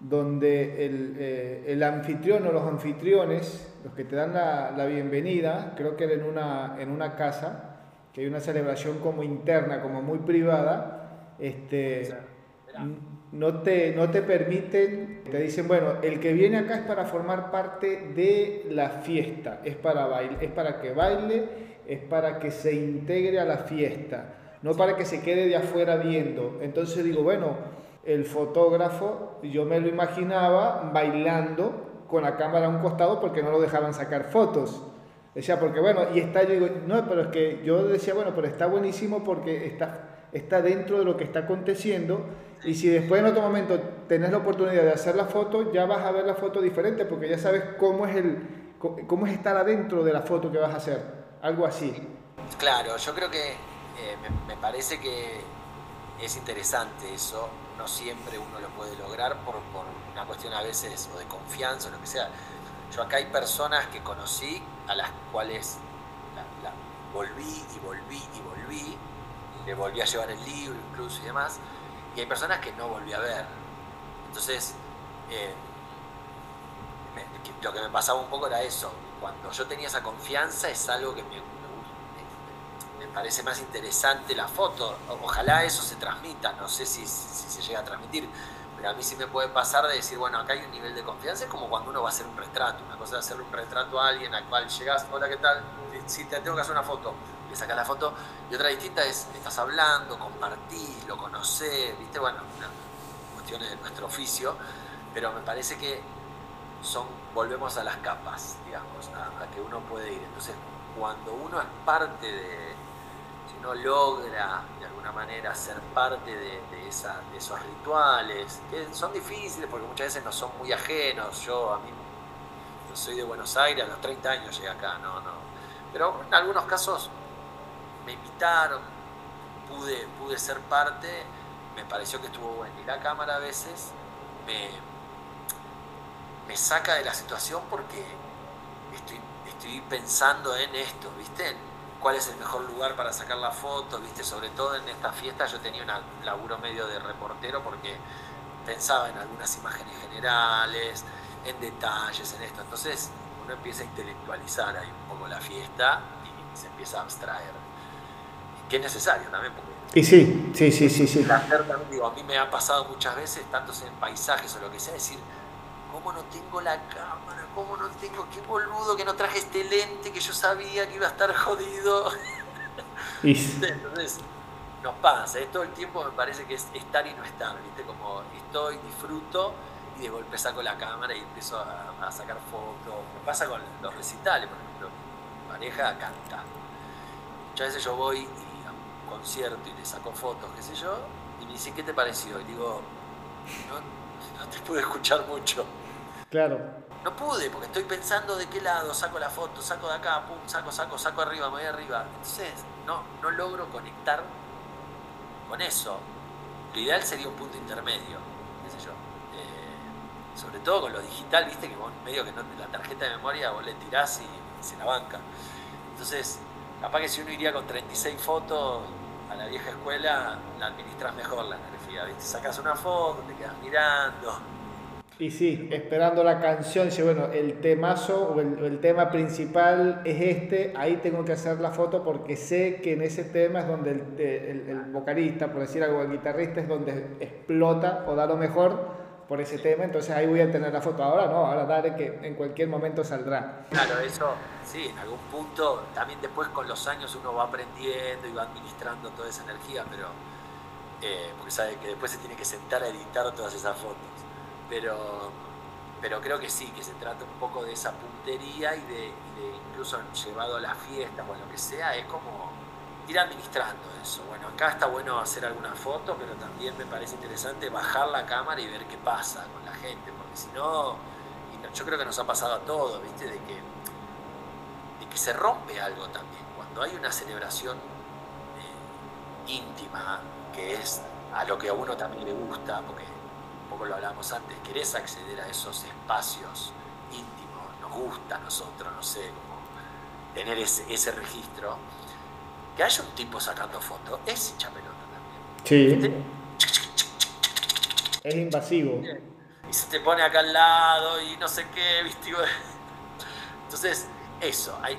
donde el, eh, el anfitrión o los anfitriones, los que te dan la, la bienvenida, creo que era en una, en una casa, que hay una celebración como interna, como muy privada, este, no, te, no te permiten, te dicen, bueno, el que viene acá es para formar parte de la fiesta, es para, baile, es para que baile, es para que se integre a la fiesta, no para que se quede de afuera viendo. Entonces digo, bueno, el fotógrafo, yo me lo imaginaba bailando con la cámara a un costado porque no lo dejaban sacar fotos. Decía, porque bueno, y está, yo digo, no, pero es que yo decía, bueno, pero está buenísimo porque está, está dentro de lo que está aconteciendo. Y si después en otro momento tenés la oportunidad de hacer la foto, ya vas a ver la foto diferente porque ya sabes cómo es, el, cómo es estar adentro de la foto que vas a hacer. Algo así. Claro, yo creo que eh, me, parece que es interesante eso. No siempre uno lo puede lograr por, por una cuestión a veces o de confianza o lo que sea. Yo acá hay personas que conocí a las cuales volví y volví y volví, le volví a llevar el libro incluso y demás, y hay personas que no volví a ver. Entonces, eh, lo que me pasaba un poco era eso, cuando yo tenía esa confianza es algo que me, me, parece más interesante la foto, ojalá eso se transmita, no sé si, si se llega a transmitir, a mí sí me puede pasar de decir, bueno, acá hay un nivel de confianza, es como cuando uno va a hacer un retrato. Una cosa es hacerle un retrato a alguien al cual llegas, hola, ¿qué tal? Si te tengo que hacer una foto, le la foto. Y otra distinta es, estás hablando, compartís, lo conocés, ¿viste? Bueno, cuestiones de nuestro oficio, pero me parece que son, volvemos a las capas, digamos, a, que uno puede ir. Entonces, cuando uno es parte de, si uno logra manera ser parte de, de, esos rituales, que son difíciles porque muchas veces no son muy ajenos. Yo a mí soy de Buenos Aires, a los 30 años llegué acá, no, no. Pero en algunos casos me invitaron, pude, pude ser parte, me pareció que estuvo bueno. Y la cámara a veces me, me saca de la situación porque estoy, estoy pensando en esto, ¿viste? cuál es el mejor lugar para sacar la foto, ¿viste? Sobre todo en esta fiesta yo tenía un laburo medio de reportero porque pensaba en algunas imágenes generales, en detalles, en esto. Entonces uno empieza a intelectualizar ahí un poco la fiesta y se empieza a abstraer. Que es necesario también. Porque y sí, sí, sí, sí. sí. digo, a mí me ha pasado muchas veces, tanto en paisajes o lo que sea, decir, ¿cómo no tengo la cámara? ¿Cómo no tengo? Qué boludo que no traje este lente que yo sabía que iba a estar jodido. <laughs> Entonces, nos pasa, ¿eh? todo el tiempo me parece que es estar y no estar, ¿viste? Como estoy, disfruto y de golpe saco la cámara y empiezo a, sacar fotos. Me pasa con los recitales, por ejemplo, mi pareja canta. Muchas veces yo voy concierto y le saco fotos, qué sé yo, y me dice, ¿qué te pareció? Y digo, no, no te pude escuchar mucho. Claro. No pude, porque estoy pensando de qué lado saco la foto, saco de acá, pum, saco, saco, saco arriba, me voy arriba. Entonces, no, no logro conectar con eso. Lo ideal sería un punto intermedio, qué sé yo. Eh, sobre todo con lo digital, viste que vos medio que no, la tarjeta de memoria vos le tirás y, se la banca. Entonces, capaz que si uno iría con 36 fotos a la vieja escuela, la administras mejor la energía, ¿viste? Sacas una foto, te quedas mirando. Y sí, esperando la canción, dice, bueno, el temazo o el, tema principal es este, ahí tengo que hacer la foto porque sé que en ese tema es donde el, vocalista, por decir algo, el guitarrista es donde explota o da lo mejor por ese tema, entonces ahí voy a tener la foto. Ahora no, ahora dale que en cualquier momento saldrá. Claro, eso sí, en algún punto, también después con los años uno va aprendiendo y va administrando toda esa energía, pero eh, porque sabe que después se tiene que sentar a editar todas esas fotos pero, pero creo que sí, que se trata un poco de esa puntería y de, incluso llevado a la fiesta o a lo que sea, es como ir administrando eso. Bueno, acá está bueno hacer alguna foto, pero también me parece interesante bajar la cámara y ver qué pasa con la gente, porque si no, yo creo que nos ha pasado a todos, ¿viste? De que, de que se rompe algo también. Cuando hay una celebración eh, íntima, que es a lo que a uno también le gusta, porque poco lo hablábamos antes, querés acceder a esos espacios íntimos, nos gusta a nosotros, no sé, como tener ese, registro, que haya un tipo sacando fotos, es hincha pelota también. Sí. Es invasivo. Y se te pone acá al lado y no sé qué, <laughs> ¿viste? Entonces, eso, hay,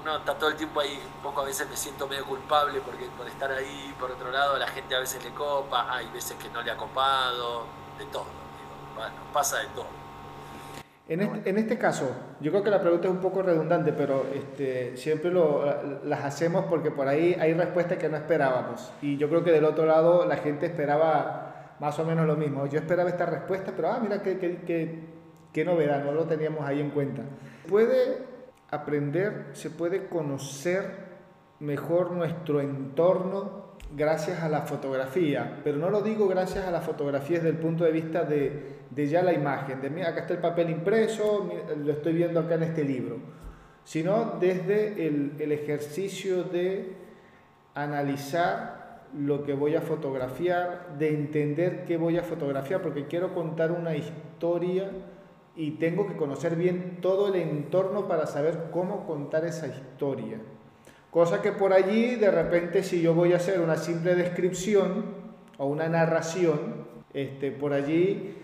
uno está todo el tiempo ahí, un poco a veces me siento medio culpable porque por estar ahí, por otro lado, la gente a veces le copa, hay veces que no le ha copado, de todo. Bueno, pasa de todo. En este, en este, caso, yo creo que la pregunta es un poco redundante, pero este, siempre lo, las hacemos porque por ahí hay respuestas que no esperábamos. Y yo creo que del otro lado la gente esperaba más o menos lo mismo. Yo esperaba esta respuesta, pero ah, mira qué, qué, qué novedad, no lo teníamos ahí en cuenta. Puede aprender, se puede conocer mejor nuestro entorno gracias a la fotografía, pero no lo digo gracias a la fotografía desde el punto de vista de, de ya la imagen, de mira, acá está el papel impreso, lo estoy viendo acá en este libro, sino desde el, el ejercicio de analizar lo que voy a fotografiar, de entender qué voy a fotografiar, porque quiero contar una historia y tengo que conocer bien todo el entorno para saber cómo contar esa historia. Cosa que por allí, de repente, si yo voy a hacer una simple descripción o una narración, este, por allí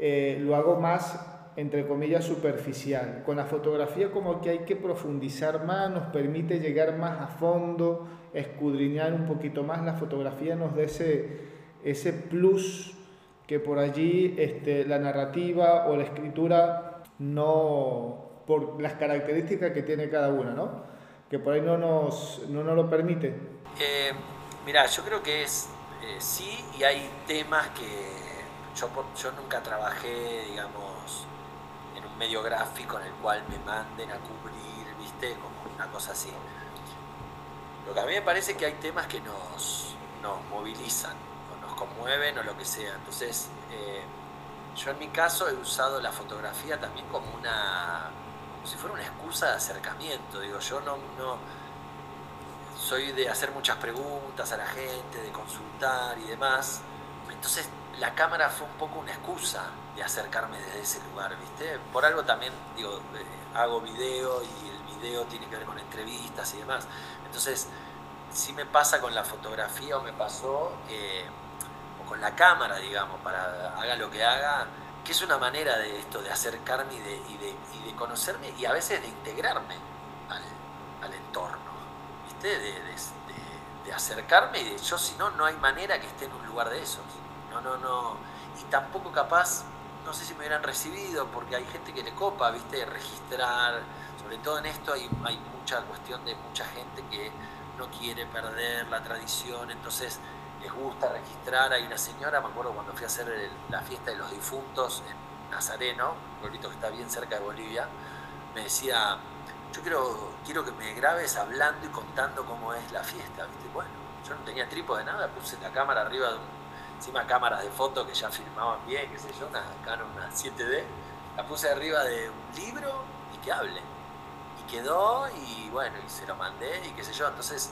eh, lo hago más, entre comillas, superficial. Con la fotografía como que hay que profundizar más, nos permite llegar más a fondo, escudriñar un poquito más. La fotografía nos da ese, ese plus que por allí este, la narrativa o la escritura no, por las características que tiene cada una, ¿no? que por ahí no nos, no nos lo permite? Eh, mira, yo creo que es eh, sí y hay temas que yo, yo nunca trabajé, digamos, en un medio gráfico en el cual me manden a cubrir, viste, como una cosa así. Lo que a mí me parece que hay temas que nos, nos movilizan, o nos conmueven, o lo que sea. Entonces, eh, yo en mi caso he usado la fotografía también como una si fuera una excusa de acercamiento. Digo, yo no, no soy de hacer muchas preguntas a la gente, de consultar y demás. Entonces la cámara fue un poco una excusa de acercarme desde ese lugar, ¿viste? Por algo también, digo, eh, hago video y el video tiene que ver con entrevistas y demás. Entonces, si me pasa con la fotografía o me pasó, eh, o con la cámara, digamos, para haga lo que haga, que es una manera de esto, de acercarme y de, y de, y de conocerme y a veces de integrarme al, al entorno, ¿viste? De, de, acercarme y de yo, si no, no hay manera que esté en un lugar de esos. No, no, no. Y tampoco capaz, no sé si me hubieran recibido, porque hay gente que le copa, ¿viste? Registrar, sobre todo en esto hay, hay mucha cuestión de mucha gente que no quiere perder la tradición, entonces les gusta registrar. Hay una señora, me acuerdo cuando fui a hacer la fiesta de los difuntos en Nazareno, un pueblito que está bien cerca de Bolivia, me decía, yo quiero, quiero que me grabes hablando y contando cómo es la fiesta. ¿viste? Bueno, yo no tenía trípode de nada, puse la cámara arriba de encima cámaras de fotos que ya filmaban bien, qué sé yo, una Canon, una 7D, la puse arriba de un libro y que hable. Y quedó y bueno, y se lo mandé y qué sé yo. Entonces,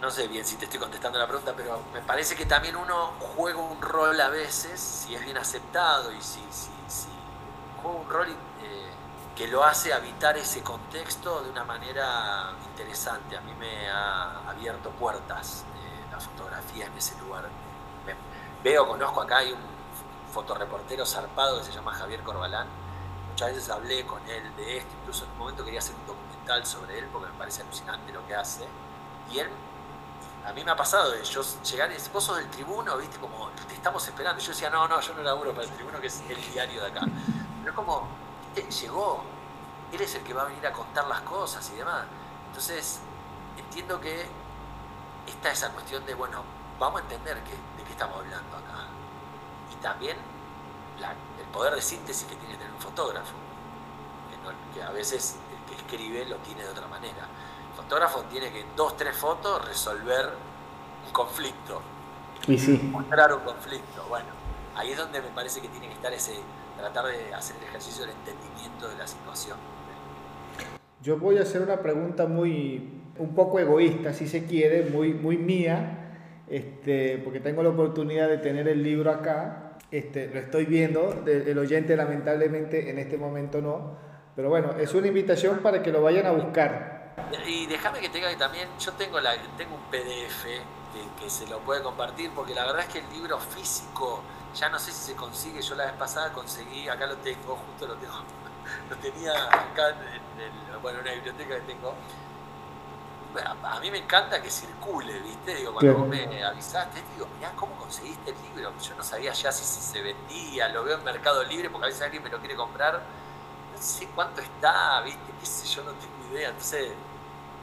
no sé bien si te estoy contestando la pregunta, pero me parece que también uno juega un rol a veces, si es bien aceptado y si, si, si juega un rol eh, que lo hace habitar ese contexto de una manera interesante. A mí me ha abierto puertas eh, la fotografía en ese lugar. Veo, conozco acá, hay un fotoreportero zarpado que se llama Javier Corbalán. Muchas veces hablé con él de esto, incluso en un momento quería hacer un documental sobre él porque me parece alucinante lo que hace. Y él a mí me ha pasado de yo llegar y del tribuno, viste, como te estamos esperando. Yo decía, no, no, yo no laburo para el tribuno, que es el diario de acá. Pero es como, viste, llegó, él es el que va a venir a contar las cosas y demás. Entonces, entiendo que está esa cuestión de, bueno, vamos a entender que, de qué estamos hablando acá. Y también el poder de síntesis que tiene que tener un fotógrafo, que, que a veces el que escribe lo tiene de otra manera fotógrafo tiene que en dos, tres fotos resolver un conflicto. Y sí. Mostrar un conflicto. Bueno, ahí es donde me parece que tiene que estar ese, tratar de hacer el ejercicio del entendimiento de la situación. Yo voy a hacer una pregunta muy, un poco egoísta, si se quiere, muy, muy mía, este, porque tengo la oportunidad de tener el libro acá, este, lo estoy viendo, el oyente lamentablemente en este momento no, pero bueno, es una invitación para que lo vayan a buscar. Y déjame que tenga también, yo tengo, la, tengo un PDF que, se lo puede compartir, porque la verdad es que el libro físico, ya no sé si se consigue, yo la vez pasada conseguí, acá lo tengo, justo lo tengo, <laughs> lo tenía acá en, bueno, una biblioteca que tengo. A mí me encanta que circule, ¿viste? Digo, cuando vos me avisaste, digo, mirá, ¿cómo conseguiste el libro? Yo no sabía ya si, si se vendía, lo veo en Mercado Libre, porque a veces alguien me lo quiere comprar, no sé cuánto está, ¿viste? Qué sé yo, no tengo idea. Entonces,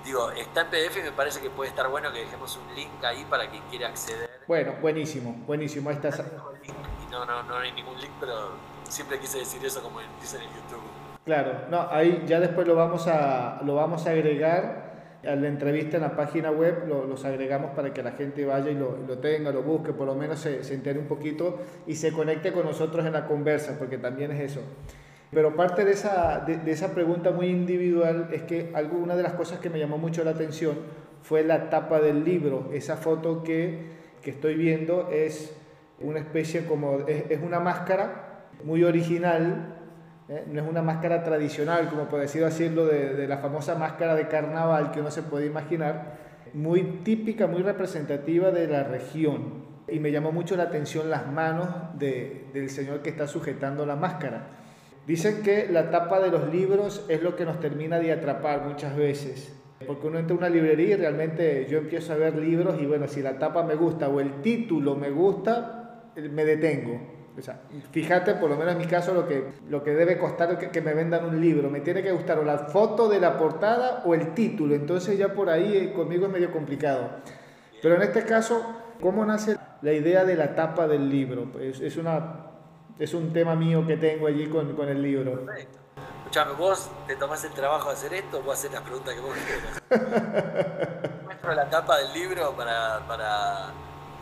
digo, está en PDF y me parece que puede estar bueno que dejemos un link ahí para quien quiera acceder. Bueno, buenísimo, buenísimo. Ahí está. No, no, no, hay ningún link, pero siempre quise decir eso como dicen en YouTube. Claro, no, ahí ya después lo vamos a, lo vamos a agregar a la entrevista en la página web, lo, los agregamos para que la gente vaya y lo, lo tenga, lo busque, por lo menos se, se entere un poquito y se conecte con nosotros en la conversa, porque también es eso. Pero parte de esa, de, esa pregunta muy individual es que alguna de las cosas que me llamó mucho la atención fue la tapa del libro. Esa foto que, que estoy viendo es una especie como, es, una máscara muy original, ¿eh? no es una máscara tradicional, como por decir decirlo, de, de, la famosa máscara de carnaval que uno se puede imaginar, muy típica, muy representativa de la región. Y me llamó mucho la atención las manos de, del señor que está sujetando la máscara. Dicen que la tapa de los libros es lo que nos termina de atrapar muchas veces. Porque uno entra a una librería y realmente yo empiezo a ver libros y bueno, si la tapa me gusta o el título me gusta, me detengo. O sea, fíjate, por lo menos en mi caso, lo que, lo que debe costar que, que me vendan un libro. Me tiene que gustar o la foto de la portada o el título. Entonces ya por ahí eh, conmigo es medio complicado. Pero en este caso, ¿cómo nace la idea de la tapa del libro? Pues es una es un tema mío que tengo allí con, con el libro. Perfecto. Escuchame, vos te tomás el trabajo de hacer esto, vos hacer las preguntas que vos quieras. <laughs> Muestro la tapa del libro para, para.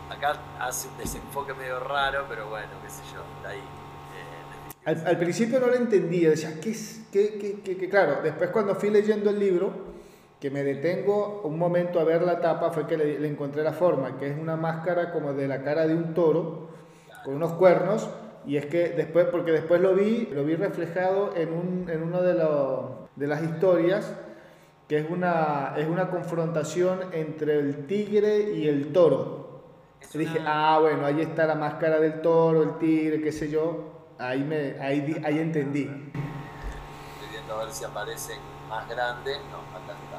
Acá hace un desenfoque medio raro, pero bueno, qué sé yo, está ahí. Eh, al, principio no lo entendía, decía, ¿qué es? Qué, Claro, después cuando fui leyendo el libro, que me detengo un momento a ver la tapa, fue que le, le encontré la forma, que es una máscara como de la cara de un toro, con unos cuernos, y es que después, porque después lo vi, lo vi reflejado en, un, en una de, de las historias que es una, es una confrontación entre el tigre y el toro. Dije, ah, bueno, ahí está la máscara del toro, el tigre, qué sé yo. Ahí, me, ahí, ahí entendí. Estoy viendo a ver si aparece más grande. No, acá está.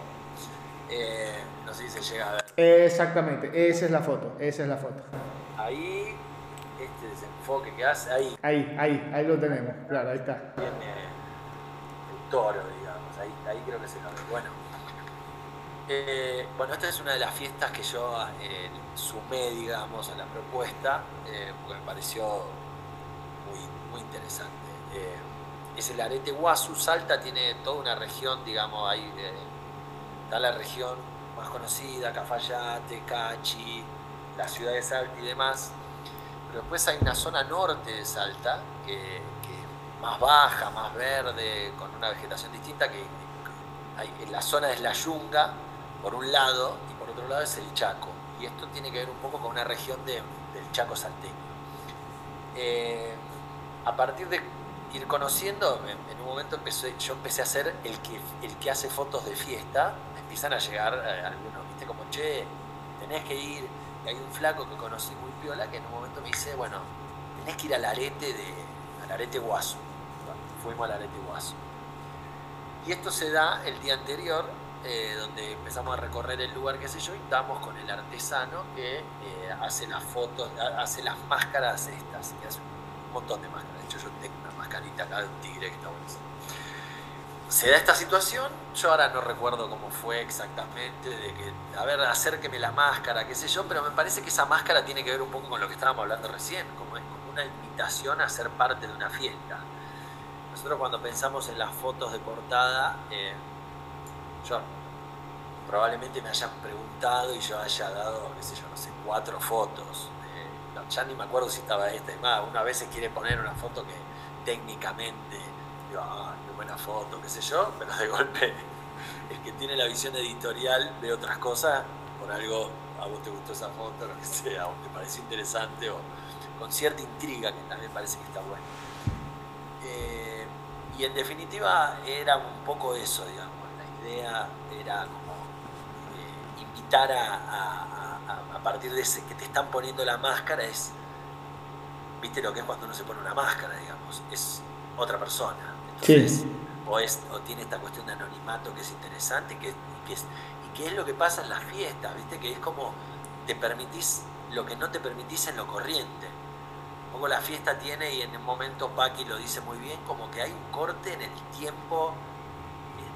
Eh, no sé si se llega a ver. Exactamente, esa es la foto, esa es la foto. Ahí, este desenfoque que hace, ahí. Ahí, ahí, ahí lo tenemos, claro, ahí está. Viene el toro, digamos, ahí, ahí creo que se lo ve. Bueno, eh, bueno, esta es una de las fiestas que yo eh, sumé, digamos, a la propuesta, eh, porque me pareció muy, muy interesante. Es el arete Guasu, Salta tiene toda una región, digamos, ahí está la región más conocida, Cafayate, Cachi, la ciudad de Salta y demás, pero después hay una zona norte de Salta, que, que más baja, más verde, con una vegetación distinta, que en la zona es la Yunga, por un lado, y por otro lado es el Chaco. Y esto tiene que ver un poco con una región de- del Chaco salteño. Eh, a partir de ir conociendo, en, un momento empecé, yo empecé a ser el que, el que hace fotos de fiesta. Empiezan a llegar eh, algunos, viste, como, che, tenés que ir. Y hay un flaco que conocí muy piola que en un momento me dice, bueno, tenés que ir al arete de, al arete Guaso. Bueno, fuimos al arete Guaso. Y esto se da el día anterior, eh, donde empezamos a recorrer el lugar, qué sé yo, y estamos con el artesano que eh, hace las fotos, ha- hace las máscaras estas, que hace un montón de máscaras. De hecho, yo tengo una mascarita acá de un tigre que está buenísima. Se da esta situación, yo ahora no recuerdo cómo fue exactamente, de que, a ver, acérqueme la máscara, qué sé yo, pero me parece que esa máscara tiene que ver un poco con lo que estábamos hablando recién, como es como una invitación a ser parte de una fiesta. Nosotros cuando pensamos en las fotos de portada, eh, yo probablemente me hayan preguntado y yo haya dado, qué sé yo, no sé, cuatro fotos. Eh, ya ni me acuerdo si estaba esta. Es más, una vez quiere poner una foto que técnicamente, digo, ah, qué buena foto, qué sé yo, pero de <laughs> golpe el que tiene la visión editorial ve otras cosas, por algo a vos te gustó esa foto, lo que sea, o te pareció interesante, o con cierta intriga que también parece que está bueno. Eh, y en definitiva era un poco eso, digamos. Idea era como eh, invitar a, a- a- a partir de ese que te están poniendo la máscara, es, viste lo que es cuando uno se pone una máscara, digamos, es otra persona. Entonces, o, es, o tiene esta cuestión de anonimato que es interesante que, y, que es, y que es lo que pasa en las fiestas, viste, que es como te permitís lo que no te permitís en lo corriente. Un poco la fiesta tiene, y en un momento Paqui lo dice muy bien, como que hay un corte en el tiempo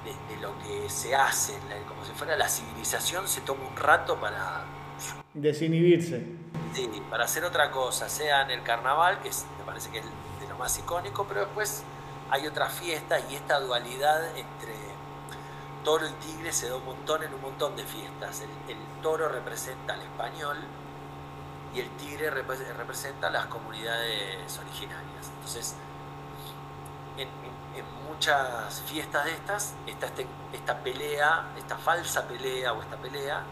de, de lo que se hace, como si fuera la civilización se toma un rato para, Desinhibirse. sí, para hacer otra cosa, sea en el carnaval, que es- me parece que es de lo más icónico, pero después hay otras fiestas y esta dualidad entre toro y tigre se da un montón en un montón de fiestas. El, el toro representa al español y el tigre repre- representa a las comunidades originarias. Entonces, en, en- muchas fiestas de estas está este- esta pelea, esta falsa pelea o esta pelea,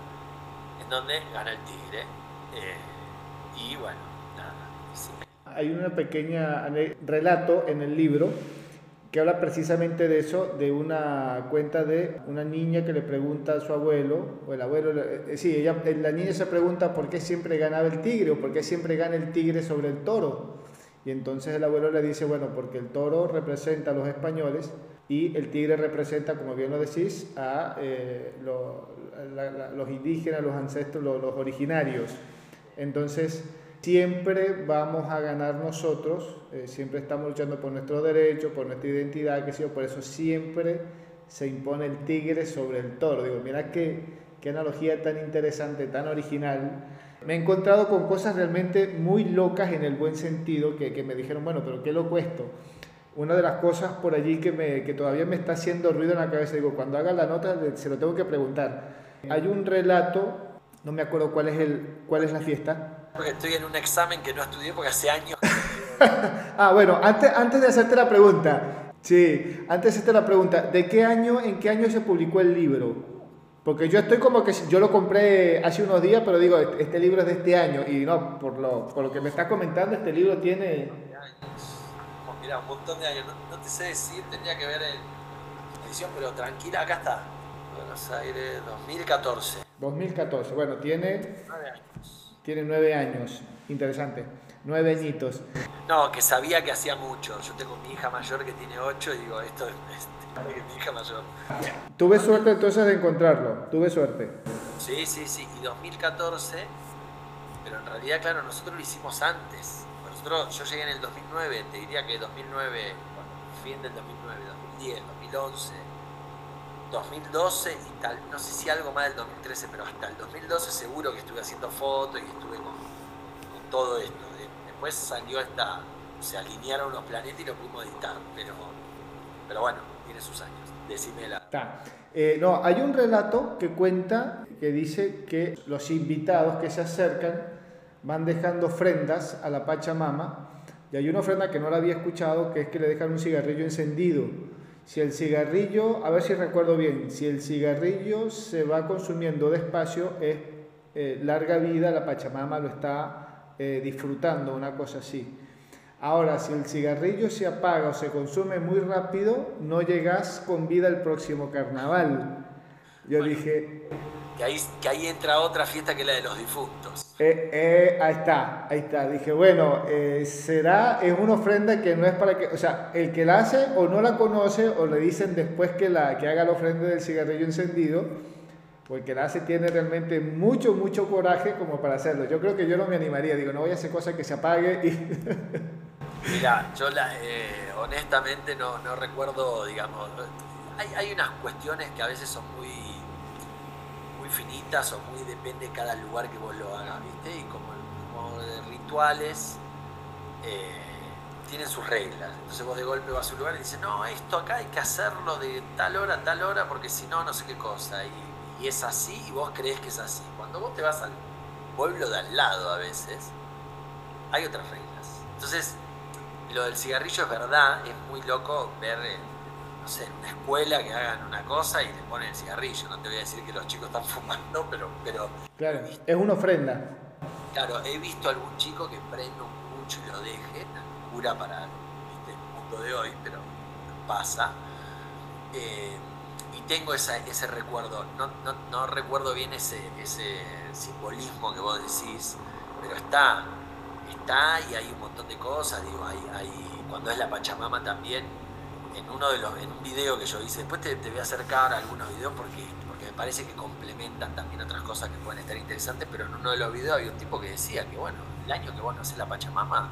en donde gana el tigre. eh, y bueno, nada. sí. Hay una pequeña relato en el libro que habla precisamente de eso, de una cuenta de una niña que le pregunta a su abuelo, o el abuelo, eh, sí, la niña se pregunta por qué siempre ganaba el tigre o por qué siempre gana el tigre sobre el toro. Y entonces el abuelo le dice, bueno, porque el toro representa a los españoles y el tigre representa, como bien lo decís, a eh, los indígenas, los ancestros, los, originarios. Entonces, siempre vamos a ganar nosotros, eh, siempre estamos luchando por nuestros derechos, por nuestra identidad, que por eso siempre se impone el tigre sobre el toro. Digo, mira qué, qué analogía tan interesante, tan original. Me he encontrado con cosas realmente muy locas en el buen sentido, que, que me dijeron, bueno, pero qué loco esto. Una de las cosas por allí que, me, que todavía me está haciendo ruido en la cabeza, digo, cuando haga la nota se lo tengo que preguntar. Hay un relato, no me acuerdo cuál es, el, cuál es la fiesta, Porque estoy en un examen que no estudié porque hace años <laughs> Ah, bueno, antes, antes de hacerte la pregunta, sí, antes de hacerte la pregunta, ¿de qué año, en qué año se publicó el libro? Porque yo estoy como que yo lo compré hace unos días, pero digo, este este libro es de este año y no, por lo, por lo que me estás comentando, este libro tiene... de años. Como, Mirá, un montón de años. No, no te sé decir, tendría que ver en edición, pero tranquila, acá está. Buenos Aires, 2014. 2014, bueno, tiene... Nueve años. Tiene nueve años, interesante. Nueve añitos. No, que sabía que hacía mucho. Yo tengo mi hija mayor que tiene ocho y digo, esto es. Tuve suerte entonces de encontrarlo, tuve suerte. Sí, sí, sí. Y 2014, pero en realidad, claro, nosotros lo hicimos antes. Nosotros, yo llegué en el 2009, te diría que 2009, fin del 2009, 2010, 2011, 2012 y tal, no sé si algo más del 2013, pero hasta el 2012 seguro que estuve haciendo fotos y estuve con, con todo esto después salió esta, se alinearon los planetas y lo pudimos editar, pero, pero bueno, sus años. La... Eh, no, hay un relato que cuenta, que dice que los invitados que se acercan van dejando ofrendas a la Pachamama, y hay una ofrenda que no la había escuchado, que es que le dejan un cigarrillo encendido. Si el cigarrillo, a ver si recuerdo bien, si el cigarrillo se va consumiendo despacio, es eh, larga vida, la Pachamama lo está eh, disfrutando, una cosa así. Ahora, si el cigarrillo se apaga o se consume muy rápido, no llegas con vida al próximo carnaval. Yo dije... Que ahí, que ahí entra otra fiesta que la de los difuntos. Eh, eh, ahí está, ahí está. Dije, bueno, será, es una ofrenda que no es para que, o sea, el que la hace o no la conoce o le dicen después que, la, que haga la ofrenda del cigarrillo encendido, porque el ACE tiene realmente mucho, mucho coraje como para hacerlo. Yo creo que yo no me animaría, digo, no voy a hacer cosas que se apague y... <laughs> Mira, yo la, eh, honestamente no, recuerdo, digamos, hay, hay, unas cuestiones que a veces son muy, muy finitas o muy depende de cada lugar que vos lo hagas, ¿viste? Y como, como de rituales eh, tienen sus reglas. Entonces vos de golpe vas a un lugar y dices, no, esto acá hay que hacerlo de tal hora a tal hora porque si no, no sé qué cosa. Y y es así y vos crees que es así. Cuando vos te vas al pueblo de al lado a veces, hay otras reglas. Entonces, lo del cigarrillo es verdad, es muy loco ver, eh, no sé, en una escuela que hagan una cosa y le ponen el cigarrillo. No te voy a decir que los chicos están <laughs> fumando, pero... pero claro, es una ofrenda. Claro, he visto algún chico que prende un mucho y lo deje, cura para el mundo de hoy, pero pasa. Eh, tengo ese recuerdo. No, recuerdo bien ese, ese simbolismo que vos decís, pero está, está y hay un montón de cosas. Digo, hay, cuando es la Pachamama también, en uno de los, en un video que yo hice, después te, voy a acercar a algunos videos porque, porque me parece que complementan también otras cosas que pueden estar interesantes, pero en uno de los videos había un tipo que decía que bueno, el año que vos no haces la Pachamama,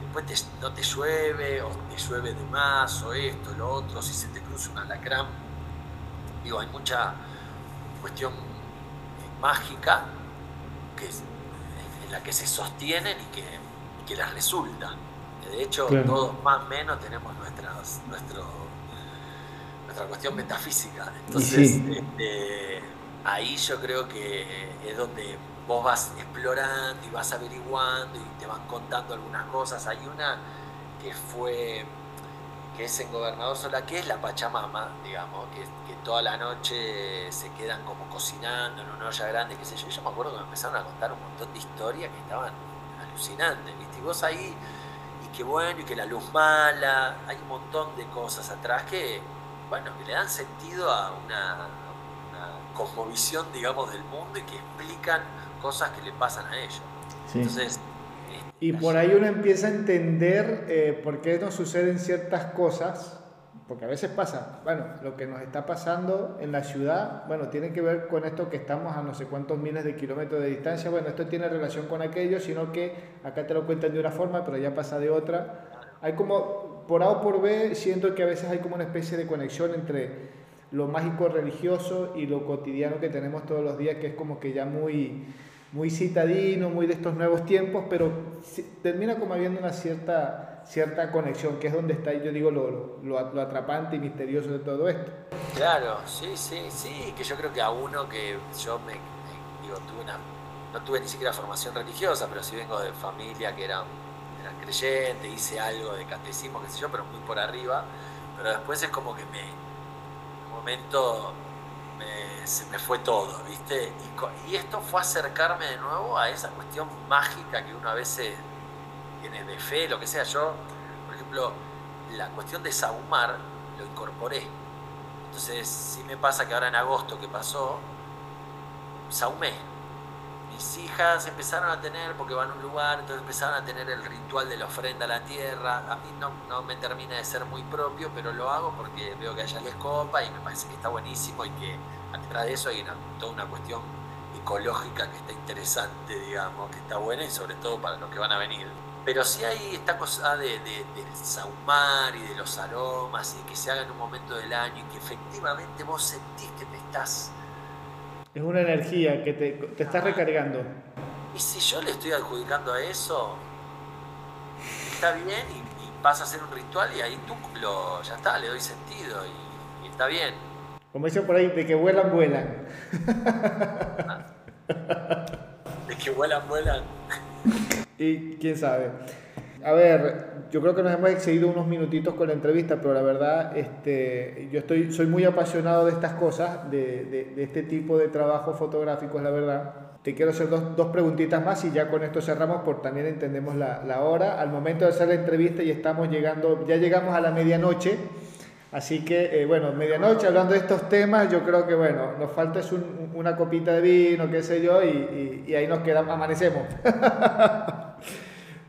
después no te llueve, o te llueve de más, o esto, lo otro, si se te cruza un alacrán Digo, hay mucha cuestión mágica que en la que se sostienen y que, que les resulta. De hecho, todos más o menos tenemos nuestras, nuestro, nuestra cuestión metafísica. Entonces, este, ahí yo creo que es donde vos vas explorando y vas averiguando y te van contando algunas cosas. Hay una que fue que es en Gobernador Sola, que es la Pachamama, digamos, que, que, toda la noche se quedan como cocinando en una olla grande, qué sé yo. Yo me acuerdo que me empezaron a contar un montón de historias que estaban alucinantes, ¿viste? Y vos ahí, y que bueno, y que la luz mala, hay un montón de cosas atrás que, bueno, que le dan sentido a una, una cosmovisión, digamos, del mundo y que explican cosas que le pasan a ellos. Entonces, y por ahí uno empieza a entender eh, por qué nos suceden ciertas cosas, porque a veces pasa, bueno, lo que nos está pasando en la ciudad, bueno, tiene que ver con esto que estamos a no sé cuántos miles de kilómetros de distancia, bueno, esto tiene relación con aquello, sino que acá te lo cuentan de una forma, pero ya pasa de otra. Hay como, por A o por B, siento que a veces hay como una especie de conexión entre lo mágico religioso y lo cotidiano que tenemos todos los días, que es como que ya muy muy citadino, muy de estos nuevos tiempos, pero termina como habiendo una cierta, cierta conexión, que es donde está, yo digo, lo, lo, atrapante y misterioso de todo esto. Claro, sí, sí, sí, que yo creo que a uno que yo me, digo, tuve no tuve ni siquiera formación religiosa, pero sí vengo de familia que era, era creyente, hice algo de catecismo, qué sé yo, pero muy por arriba, pero después es como que me, momento se me fue todo, ¿viste? Y, esto fue acercarme de nuevo a esa cuestión mágica que uno a veces tiene de fe, lo que sea. Yo, por ejemplo, la cuestión de saumar lo incorporé. Entonces, sí me pasa que ahora en agosto que pasó, saumé. Mis hijas empezaron a tener, porque van a un lugar, entonces empezaron a tener el ritual de la ofrenda a la tierra. A mí no, no me termina de ser muy propio, pero lo hago porque veo que a ella les copa y me parece que está buenísimo y que atrás de eso hay toda una cuestión ecológica que está interesante, digamos, que está buena y sobre todo para los que van a venir. Pero sí hay esta cosa de, del saumar y de los aromas y que se haga en un momento del año y que efectivamente vos sentís que te estás... Es una energía que te, te estás recargando. Y si yo le estoy adjudicando a eso, está bien y, pasa a ser un ritual y ahí tú lo, ya está, le doy sentido y, está bien. Como dicen por ahí, de que vuelan, vuelan. De que vuelan, vuelan. <laughs> Y quién sabe. A ver, yo creo que nos hemos excedido unos minutitos con la entrevista, pero la verdad, este, yo estoy, soy muy apasionado de estas cosas, de, de, este tipo de trabajos fotográficos, la verdad. Te quiero hacer dos, dos, preguntitas más y ya con esto cerramos, porque también entendemos la, la hora. Al momento de hacer la entrevista y estamos llegando, ya llegamos a la medianoche. Así que, eh, bueno, medianoche hablando de estos temas, yo creo que, bueno, nos falta es una copita de vino, qué sé yo, y, y ahí nos quedamos, amanecemos. <laughs>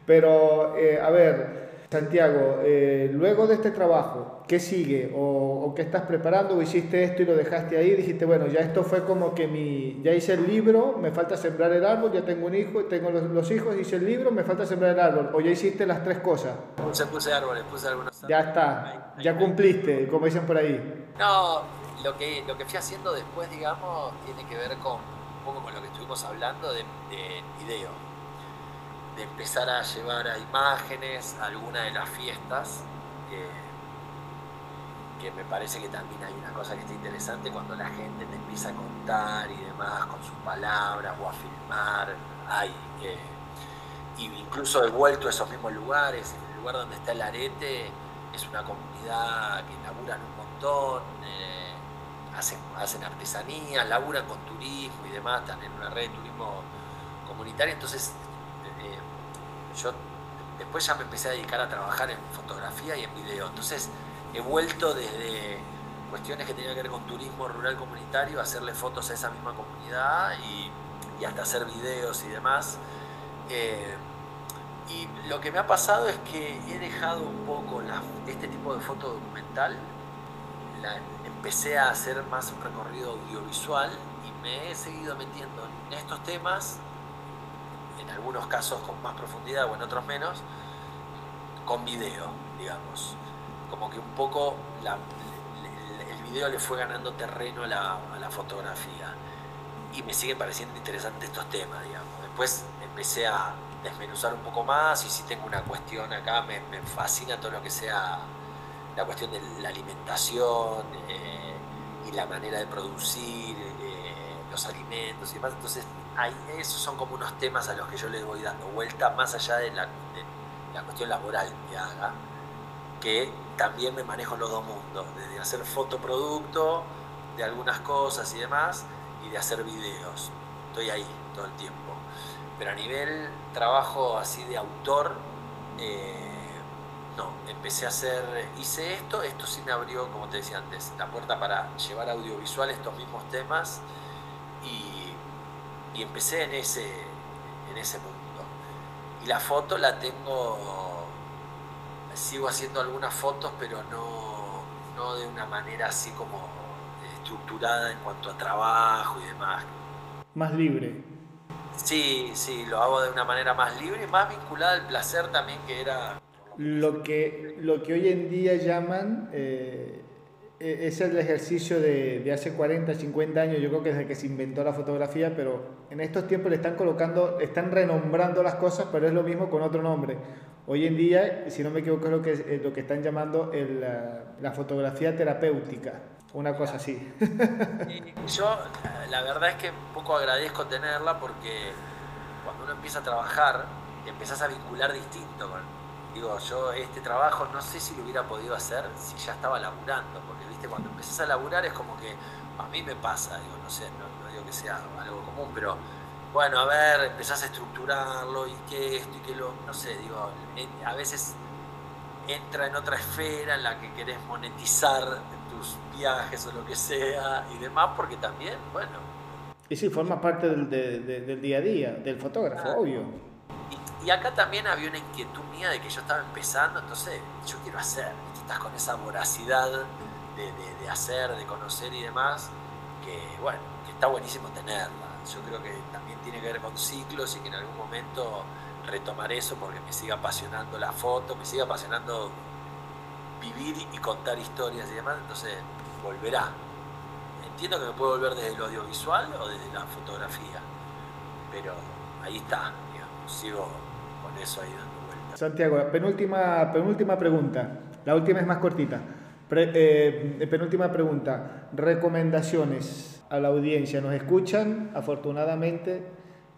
Pero, eh, a ver, Santiago, eh, luego de este trabajo, ¿qué sigue? O, qué estás preparando? ¿O hiciste esto y lo dejaste ahí? Dijiste, bueno, ya esto fue como que mi, ya hice el libro, me falta sembrar el árbol, ya tengo un hijo, tengo los, hijos, hice el libro, me falta sembrar el árbol. ¿O ya hiciste las tres cosas? Puse, puse árboles, puse algunos Ya está, ya cumpliste, como dicen por ahí. No, lo que, lo que fui haciendo después, digamos, tiene que ver con un poco con lo que estuvimos hablando de, de video de empezar a llevar a imágenes alguna de las fiestas, que, me parece que también hay una cosa que está interesante cuando la gente te empieza a contar y demás con sus palabras o a filmar, hay eh, incluso he vuelto a esos mismos lugares, el lugar donde está el arete es una comunidad que laburan un montón, eh, hacen, hacen artesanías, laburan con turismo y demás, están en una red de turismo comunitario, entonces yo después ya me empecé a dedicar a trabajar en fotografía y en video. Entonces he vuelto desde cuestiones que tenían que ver con turismo rural comunitario, hacerle fotos a esa misma comunidad y, hasta hacer videos y demás. Eh, y lo que me ha pasado es que he dejado un poco este tipo de foto documental, empecé a hacer más un recorrido audiovisual y me he seguido metiendo en estos temas en algunos casos con más profundidad o en otros menos, con video, digamos. Como que un poco el video le fue ganando terreno a la, fotografía. Y me siguen pareciendo interesantes estos temas, digamos. Después empecé a desmenuzar un poco más y si tengo una cuestión acá, me, fascina todo lo que sea la cuestión de la alimentación eh, y la manera de producir eh, los alimentos y demás. Entonces esos son como unos temas a los que yo le voy dando vuelta, más allá de la, cuestión laboral que haga, que también me manejo los dos mundos, desde hacer fotoproducto de algunas cosas y demás, y de hacer videos. Estoy ahí todo el tiempo. Pero a nivel trabajo así de autor, eh, no, empecé a hacer, hice esto, esto sí me abrió, como te decía antes, la puerta para llevar audiovisual estos mismos temas y empecé en ese, en ese mundo. Y la foto la tengo, sigo haciendo algunas fotos, pero no, no de una manera así como estructurada en cuanto a trabajo y demás. Más libre. Sí, sí, lo hago de una manera más libre más vinculada al placer también que era... Lo que, lo que hoy en día llaman eh, es el ejercicio de, hace 40, 50 años, yo creo que desde que se inventó la fotografía, pero en estos tiempos le están colocando, están renombrando las cosas, pero es lo mismo con otro nombre. Hoy en día, si no me equivoco, es lo que, lo que están llamando la, fotografía terapéutica, una cosa así. yo, la verdad es que un poco agradezco tenerla porque cuando uno empieza a trabajar, empiezas a vincular distinto Digo, yo este trabajo no sé si lo hubiera podido hacer si ya estaba laburando, viste, cuando empezás a laburar es como que a mí me pasa, digo, no sé, no, digo que sea algo común, pero bueno, a ver, empezás a estructurarlo y que esto y que lo, no sé, digo, a veces entra en otra esfera en la que querés monetizar tu tus viajes o lo que sea y demás, porque también, bueno. Y sí, forma parte del, del día a día, del fotógrafo, obvio. Y, acá también había una inquietud mía de que yo estaba empezando, entonces yo quiero hacer, estás con esa voracidad de, hacer, de conocer y demás, que bueno, que está buenísimo tenerla. Yo creo que también tiene que ver con ciclos y que en algún momento retomar eso porque me sigue apasionando la foto, me sigue apasionando vivir y contar historias y demás, entonces volverá. Entiendo que me puede volver desde lo audiovisual o desde la fotografía, pero ahí está, sigo con eso ahí dando vueltas. Santiago, penúltima, penúltima pregunta, la última es más cortita. Eh, penúltima pregunta, recomendaciones a la audiencia. Nos escuchan, afortunadamente,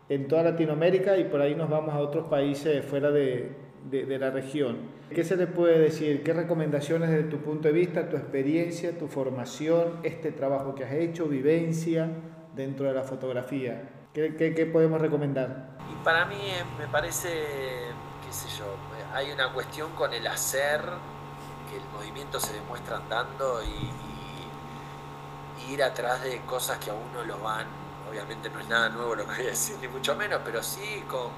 en toda Latinoamérica y por ahí nos vamos a otros países fuera de, de, la región. ¿Qué se le puede decir? ¿Qué recomendaciones desde tu punto de vista, tu experiencia, tu formación, este trabajo que has hecho, vivencia dentro de la fotografía? ¿Qué, qué, qué podemos recomendar? Y para mí eh, me parece, qué sé yo, hay una cuestión con el hacer, que el movimiento se demuestra andando y, ir atrás de cosas que a uno lo van obviamente no es nada nuevo lo que voy a decir, ni mucho menos, pero sí con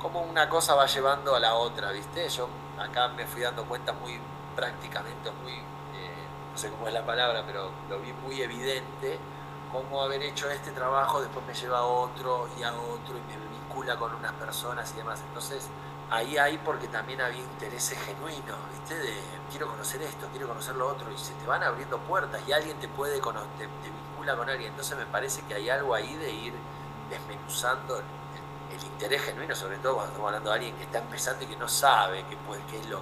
cómo una cosa va llevando a la otra, ¿viste? Yo acá me fui dando cuenta muy prácticamente, muy, eh, no sé cómo es la palabra, pero lo vi muy evidente, cómo haber hecho este trabajo después me lleva a otro y a otro y me vincula con unas personas y demás. Entonces, ahí hay porque también había intereses genuinos, ¿viste? De quiero conocer esto, quiero conocer lo otro, y se te van abriendo puertas y alguien te puede conocer, te, vincula con alguien. Entonces me parece que hay algo ahí de ir desmenuzando el, interés genuino, sobre todo cuando estamos hablando de alguien que está empezando y que no sabe qué, puede, qué es lo,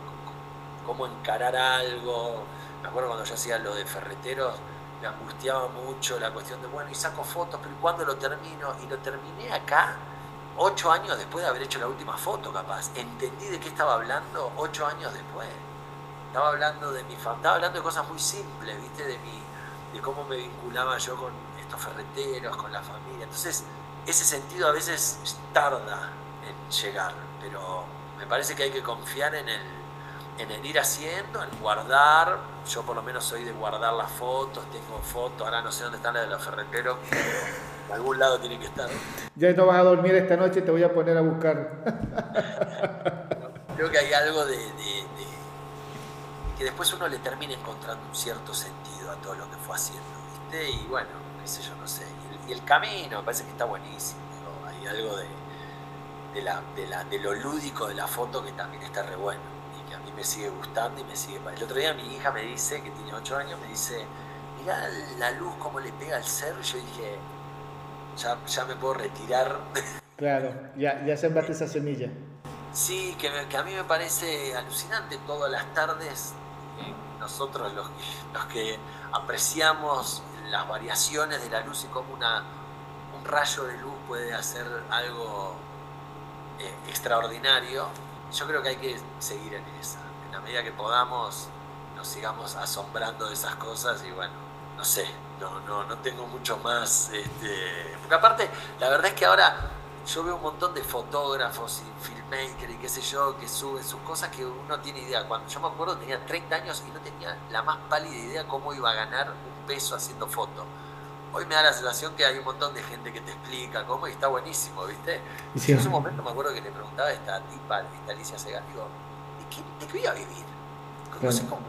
cómo encarar algo. Me acuerdo cuando yo hacía lo de ferreteros, me angustiaba mucho la cuestión de, bueno, y saco fotos, pero ¿cuándo lo termino? Y lo terminé acá ocho años después de haber hecho la última foto, capaz. Entendí de qué estaba hablando ocho años después. Estaba hablando de mi estaba hablando de cosas muy simples, ¿viste? De mi, de cómo me vinculaba yo con estos ferreteros, con la familia. Entonces, ese sentido a veces tarda en llegar, pero me parece que hay que confiar en el, en el ir haciendo, en guardar. Yo por lo menos soy de guardar las fotos, tengo fotos, ahora no sé dónde están las de los ferreteros, algún lado tienen que estar. Ya no vas a dormir esta noche, te voy a poner a buscar. <laughs> Creo que hay algo de, que después uno le termina encontrando un cierto sentido a todo lo que fue haciendo, ¿viste? Y bueno, qué sé yo, no sé. Y el, camino me parece que está buenísimo. Hay algo de, de, la, de, la, de lo lúdico de la foto que también está re bueno y que a mí me sigue gustando y me sigue. El otro día mi hija me dice, que tiene 8 años, me dice, mira la luz cómo le pega al cerro. Yo dije, ya, ya me puedo retirar. <laughs> Claro, ya, ya sembraste esa semilla. Sí, que, que, a mí me parece alucinante todas las tardes. Eh, nosotros los, los que apreciamos las variaciones de la luz y cómo una, un rayo de luz puede hacer algo eh, extraordinario, yo creo que hay que seguir en esa. En la medida que podamos, nos sigamos asombrando de esas cosas y bueno, no sé, no, no, no tengo mucho más. Este, porque aparte, la verdad es que ahora yo veo un montón de fotógrafos y filmmakers y qué sé yo, que suben sus cosas que uno tiene idea. Cuando yo me acuerdo tenía 30 años y no tenía la más pálida idea cómo iba a ganar un peso haciendo fotos. Hoy me da la sensación que hay un montón de gente que te explica cómo y está buenísimo, ¿viste? En ese momento me acuerdo que le preguntaba a esta tipa, esta Alicia Segal, digo, ¿de qué, de qué voy a vivir?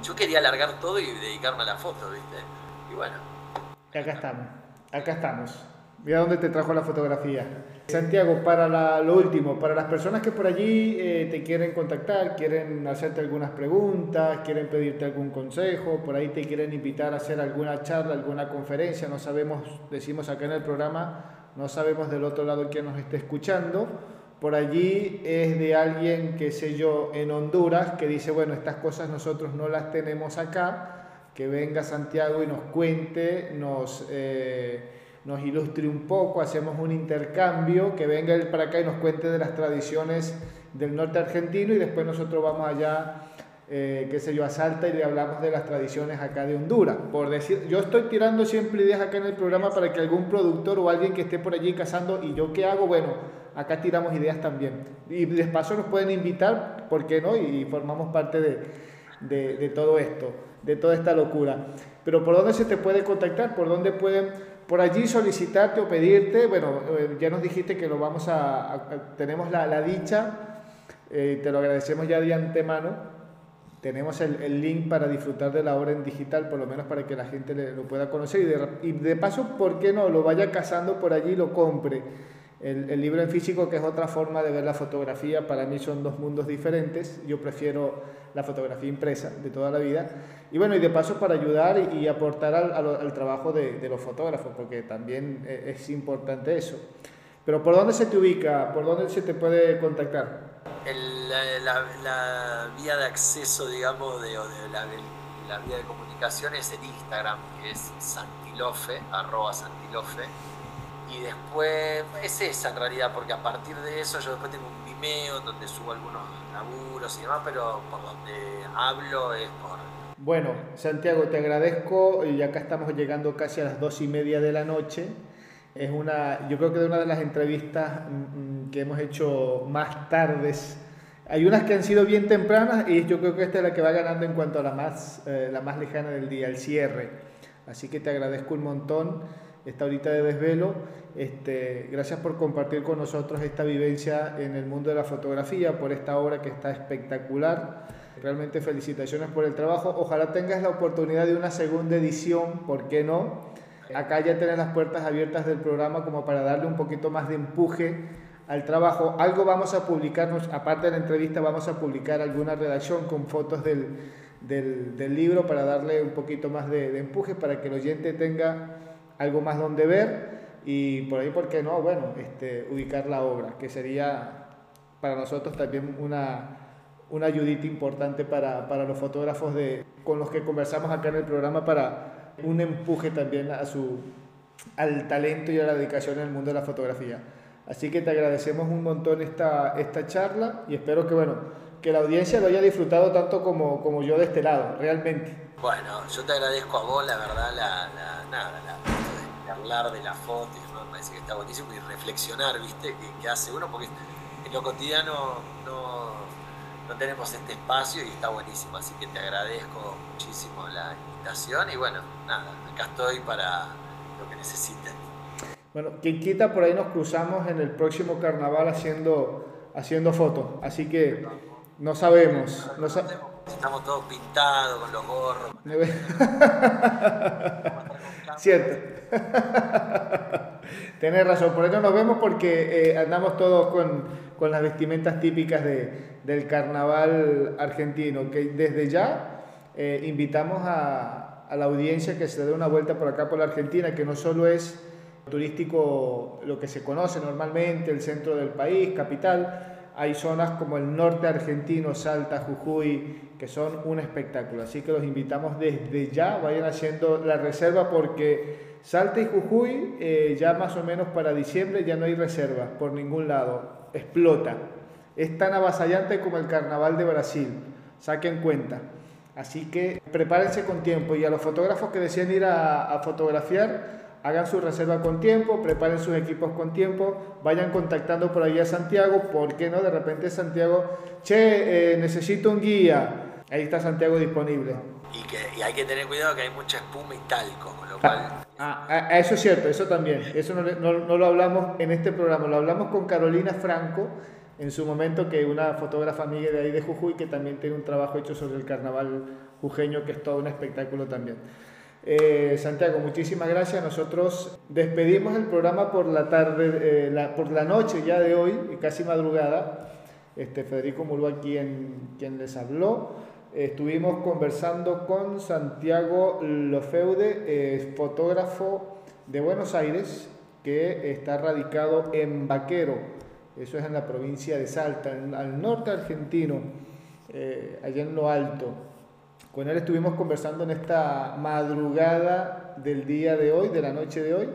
yo quería alargar todo y dedicarme a la foto, ¿viste? Y bueno. Acá estamos, acá estamos. Mira dónde te trajo la fotografía. Santiago, para lo último, para las personas que por allí eh, te quieren contactar, quieren hacerte algunas preguntas, quieren pedirte algún consejo, por ahí te quieren invitar a hacer alguna charla, alguna conferencia, no sabemos, decimos acá en el programa, no sabemos del otro lado quién nos esté escuchando. Por allí es de alguien, que sé yo, en Honduras, que dice, bueno, estas cosas nosotros no las tenemos acá, que venga Santiago y nos cuente, nos... Eh, nos ilustre un poco, hacemos un intercambio, que venga él para acá y nos cuente de las tradiciones del norte argentino y después nosotros vamos allá, eh, qué sé yo, a Salta y le hablamos de las tradiciones acá de Honduras. Por decir, yo estoy tirando siempre ideas acá en el programa para que algún productor o alguien que esté por allí cazando, ¿y yo qué hago? Bueno, acá tiramos ideas también. Y despacio nos pueden invitar, ¿por qué no? Y formamos parte de, de, de todo esto, de toda esta locura. Pero ¿por dónde se te puede contactar? ¿Por dónde pueden por allí solicitarte o pedirte? Bueno, eh, ya nos dijiste que lo vamos a, tenemos la, la dicha, eh, te lo agradecemos ya de antemano. Tenemos el, el, link para disfrutar de la obra en digital, por lo menos para que la gente lo pueda conocer y de, y de paso, ¿por qué no? Lo vaya cazando por allí y lo compre. El, el, libro en físico, que es otra forma de ver la fotografía, para mí son dos mundos diferentes. Yo prefiero la fotografía impresa de toda la vida. Y bueno, y de paso para ayudar y, aportar al, al, al trabajo de, de, los fotógrafos, porque también e, es importante eso. Pero ¿por dónde se te ubica? ¿Por dónde se te puede contactar? El, la, la, vía de acceso, digamos, de, de la, la, vía de comunicación es en Instagram, que es santilofe, arroba santilofe y después es esa en realidad, porque a partir de eso yo después tengo un Vimeo donde subo algunos laburos y demás, pero por donde hablo es por... Bueno, Santiago, te agradezco y acá estamos llegando casi a las dos y media de la noche. Es una, yo creo que de una de las entrevistas mm, que hemos hecho más tardes. Hay unas que han sido bien tempranas y yo creo que esta es la que va ganando en cuanto a la más, eh, la más lejana del día, el cierre. Así que te agradezco un montón esta horita de desvelo. Este, gracias por compartir con nosotros esta vivencia en el mundo de la fotografía, por esta obra que está espectacular. Realmente felicitaciones por el trabajo. Ojalá tengas la oportunidad de una segunda edición, ¿por qué no? Acá ya tienes las puertas abiertas del programa como para darle un poquito más de empuje al trabajo. Algo vamos a publicarnos, aparte de la entrevista, vamos a publicar alguna redacción con fotos del, del, del libro para darle un poquito más de, de empuje, para que el oyente tenga algo más donde ver y por ahí, ¿por qué no? Bueno, este, ubicar la obra, que sería para nosotros también una, una ayudita importante para, para, los fotógrafos de, con los que conversamos acá en el programa para un empuje también a su, al talento y a la dedicación en el mundo de la fotografía. Así que te agradecemos un montón esta, esta charla y espero que, bueno, que la audiencia lo haya disfrutado tanto como, como yo de este lado, realmente. Bueno, yo te agradezco a vos, la verdad, la, la nada, la hablar de la foto, me parece que está buenísimo, y reflexionar, ¿viste? Que, que hace uno, porque en lo cotidiano no, no, tenemos este espacio y está buenísimo, así que te agradezco muchísimo la invitación y bueno, nada, acá estoy para lo que necesiten. Bueno, quien quita, por ahí nos cruzamos en el próximo carnaval haciendo, haciendo fotos, así que no sabemos. No Estamos todos pintados con los gorros. <laughs> Cierto. <laughs> Tienes razón, por eso nos vemos porque eh, andamos todos con, con, las vestimentas típicas de, del carnaval argentino, que desde ya eh, invitamos a, a, la audiencia que se dé una vuelta por acá por la Argentina, que no solo es turístico lo que se conoce normalmente, el centro del país, capital, hay zonas como el norte argentino, Salta, Jujuy, que son un espectáculo. Así que los invitamos desde ya, vayan haciendo la reserva porque Salta y Jujuy eh, ya más o menos para diciembre ya no hay reservas por ningún lado. Explota. Es tan avasallante como el carnaval de Brasil. Saquen cuenta. Así que prepárense con tiempo y a los fotógrafos que deseen ir a, a fotografiar, hagan su reserva con tiempo, preparen sus equipos con tiempo, vayan contactando por ahí a Santiago, ¿por qué no? De repente Santiago, che, eh, necesito un guía, ahí está Santiago disponible. Y, que, y hay que tener cuidado que hay mucha espuma y talco, con lo cual... Ah, ah, ah eso es cierto, eso también, eso no, no, no lo hablamos en este programa, lo hablamos con Carolina Franco, en su momento, que es una fotógrafa amiga de ahí de Jujuy, que también tiene un trabajo hecho sobre el carnaval jujeño, que es todo un espectáculo también. Eh, Santiago, muchísimas gracias. Nosotros despedimos el programa por la tarde, eh, por la noche ya de hoy, casi madrugada. Este, Federico Murúa, quien, quien les habló. estuvimos conversando con Santiago Lofeude, eh, fotógrafo de Buenos Aires, que está radicado en Vaquero, eso es en la provincia de Salta, al norte argentino, eh, allá en lo alto. Con él estuvimos conversando en esta madrugada del día de hoy, de la noche de hoy.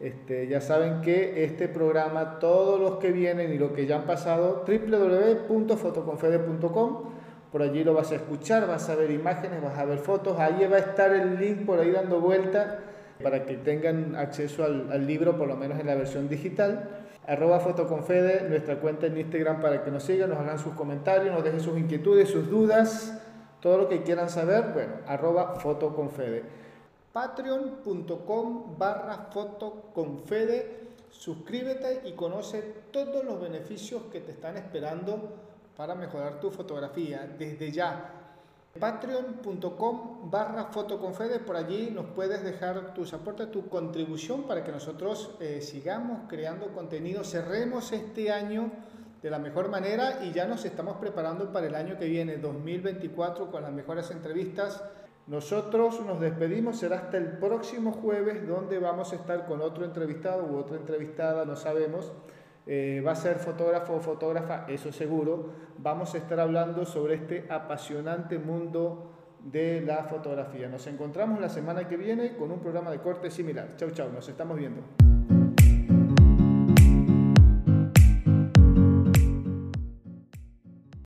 Este, ya saben que este programa, todos los que vienen y los que ya han pasado, www.fotoconfede.com, por allí lo vas a escuchar, vas a ver imágenes, vas a ver fotos, ahí va a estar el link por ahí dando vuelta para que tengan acceso al, al libro, por lo menos en la versión digital. Arroba Fotoconfede, nuestra cuenta en Instagram para que nos sigan, nos hagan sus comentarios, nos dejen sus inquietudes, sus dudas Todo lo que quieran saber, bueno, arroba fotoconfede. Patreon.com barra fotoconfede. Suscríbete y conoce todos los beneficios que te están esperando para mejorar tu fotografía desde ya. Patreon.com barra fotoconfede, por allí nos puedes dejar tus aportes, tu contribución para que nosotros eh, sigamos creando contenido, cerremos este año de la mejor manera y ya nos estamos preparando para el año que viene, 2024, con las mejores entrevistas. Nosotros nos despedimos, será hasta el próximo jueves donde vamos a estar con otro entrevistado u otra entrevistada, no sabemos. Eh, va a ser fotógrafo o fotógrafa, eso seguro. Vamos a estar hablando sobre este apasionante mundo de la fotografía. Nos encontramos la semana que viene con un programa de corte similar. Chau, chau, nos estamos viendo.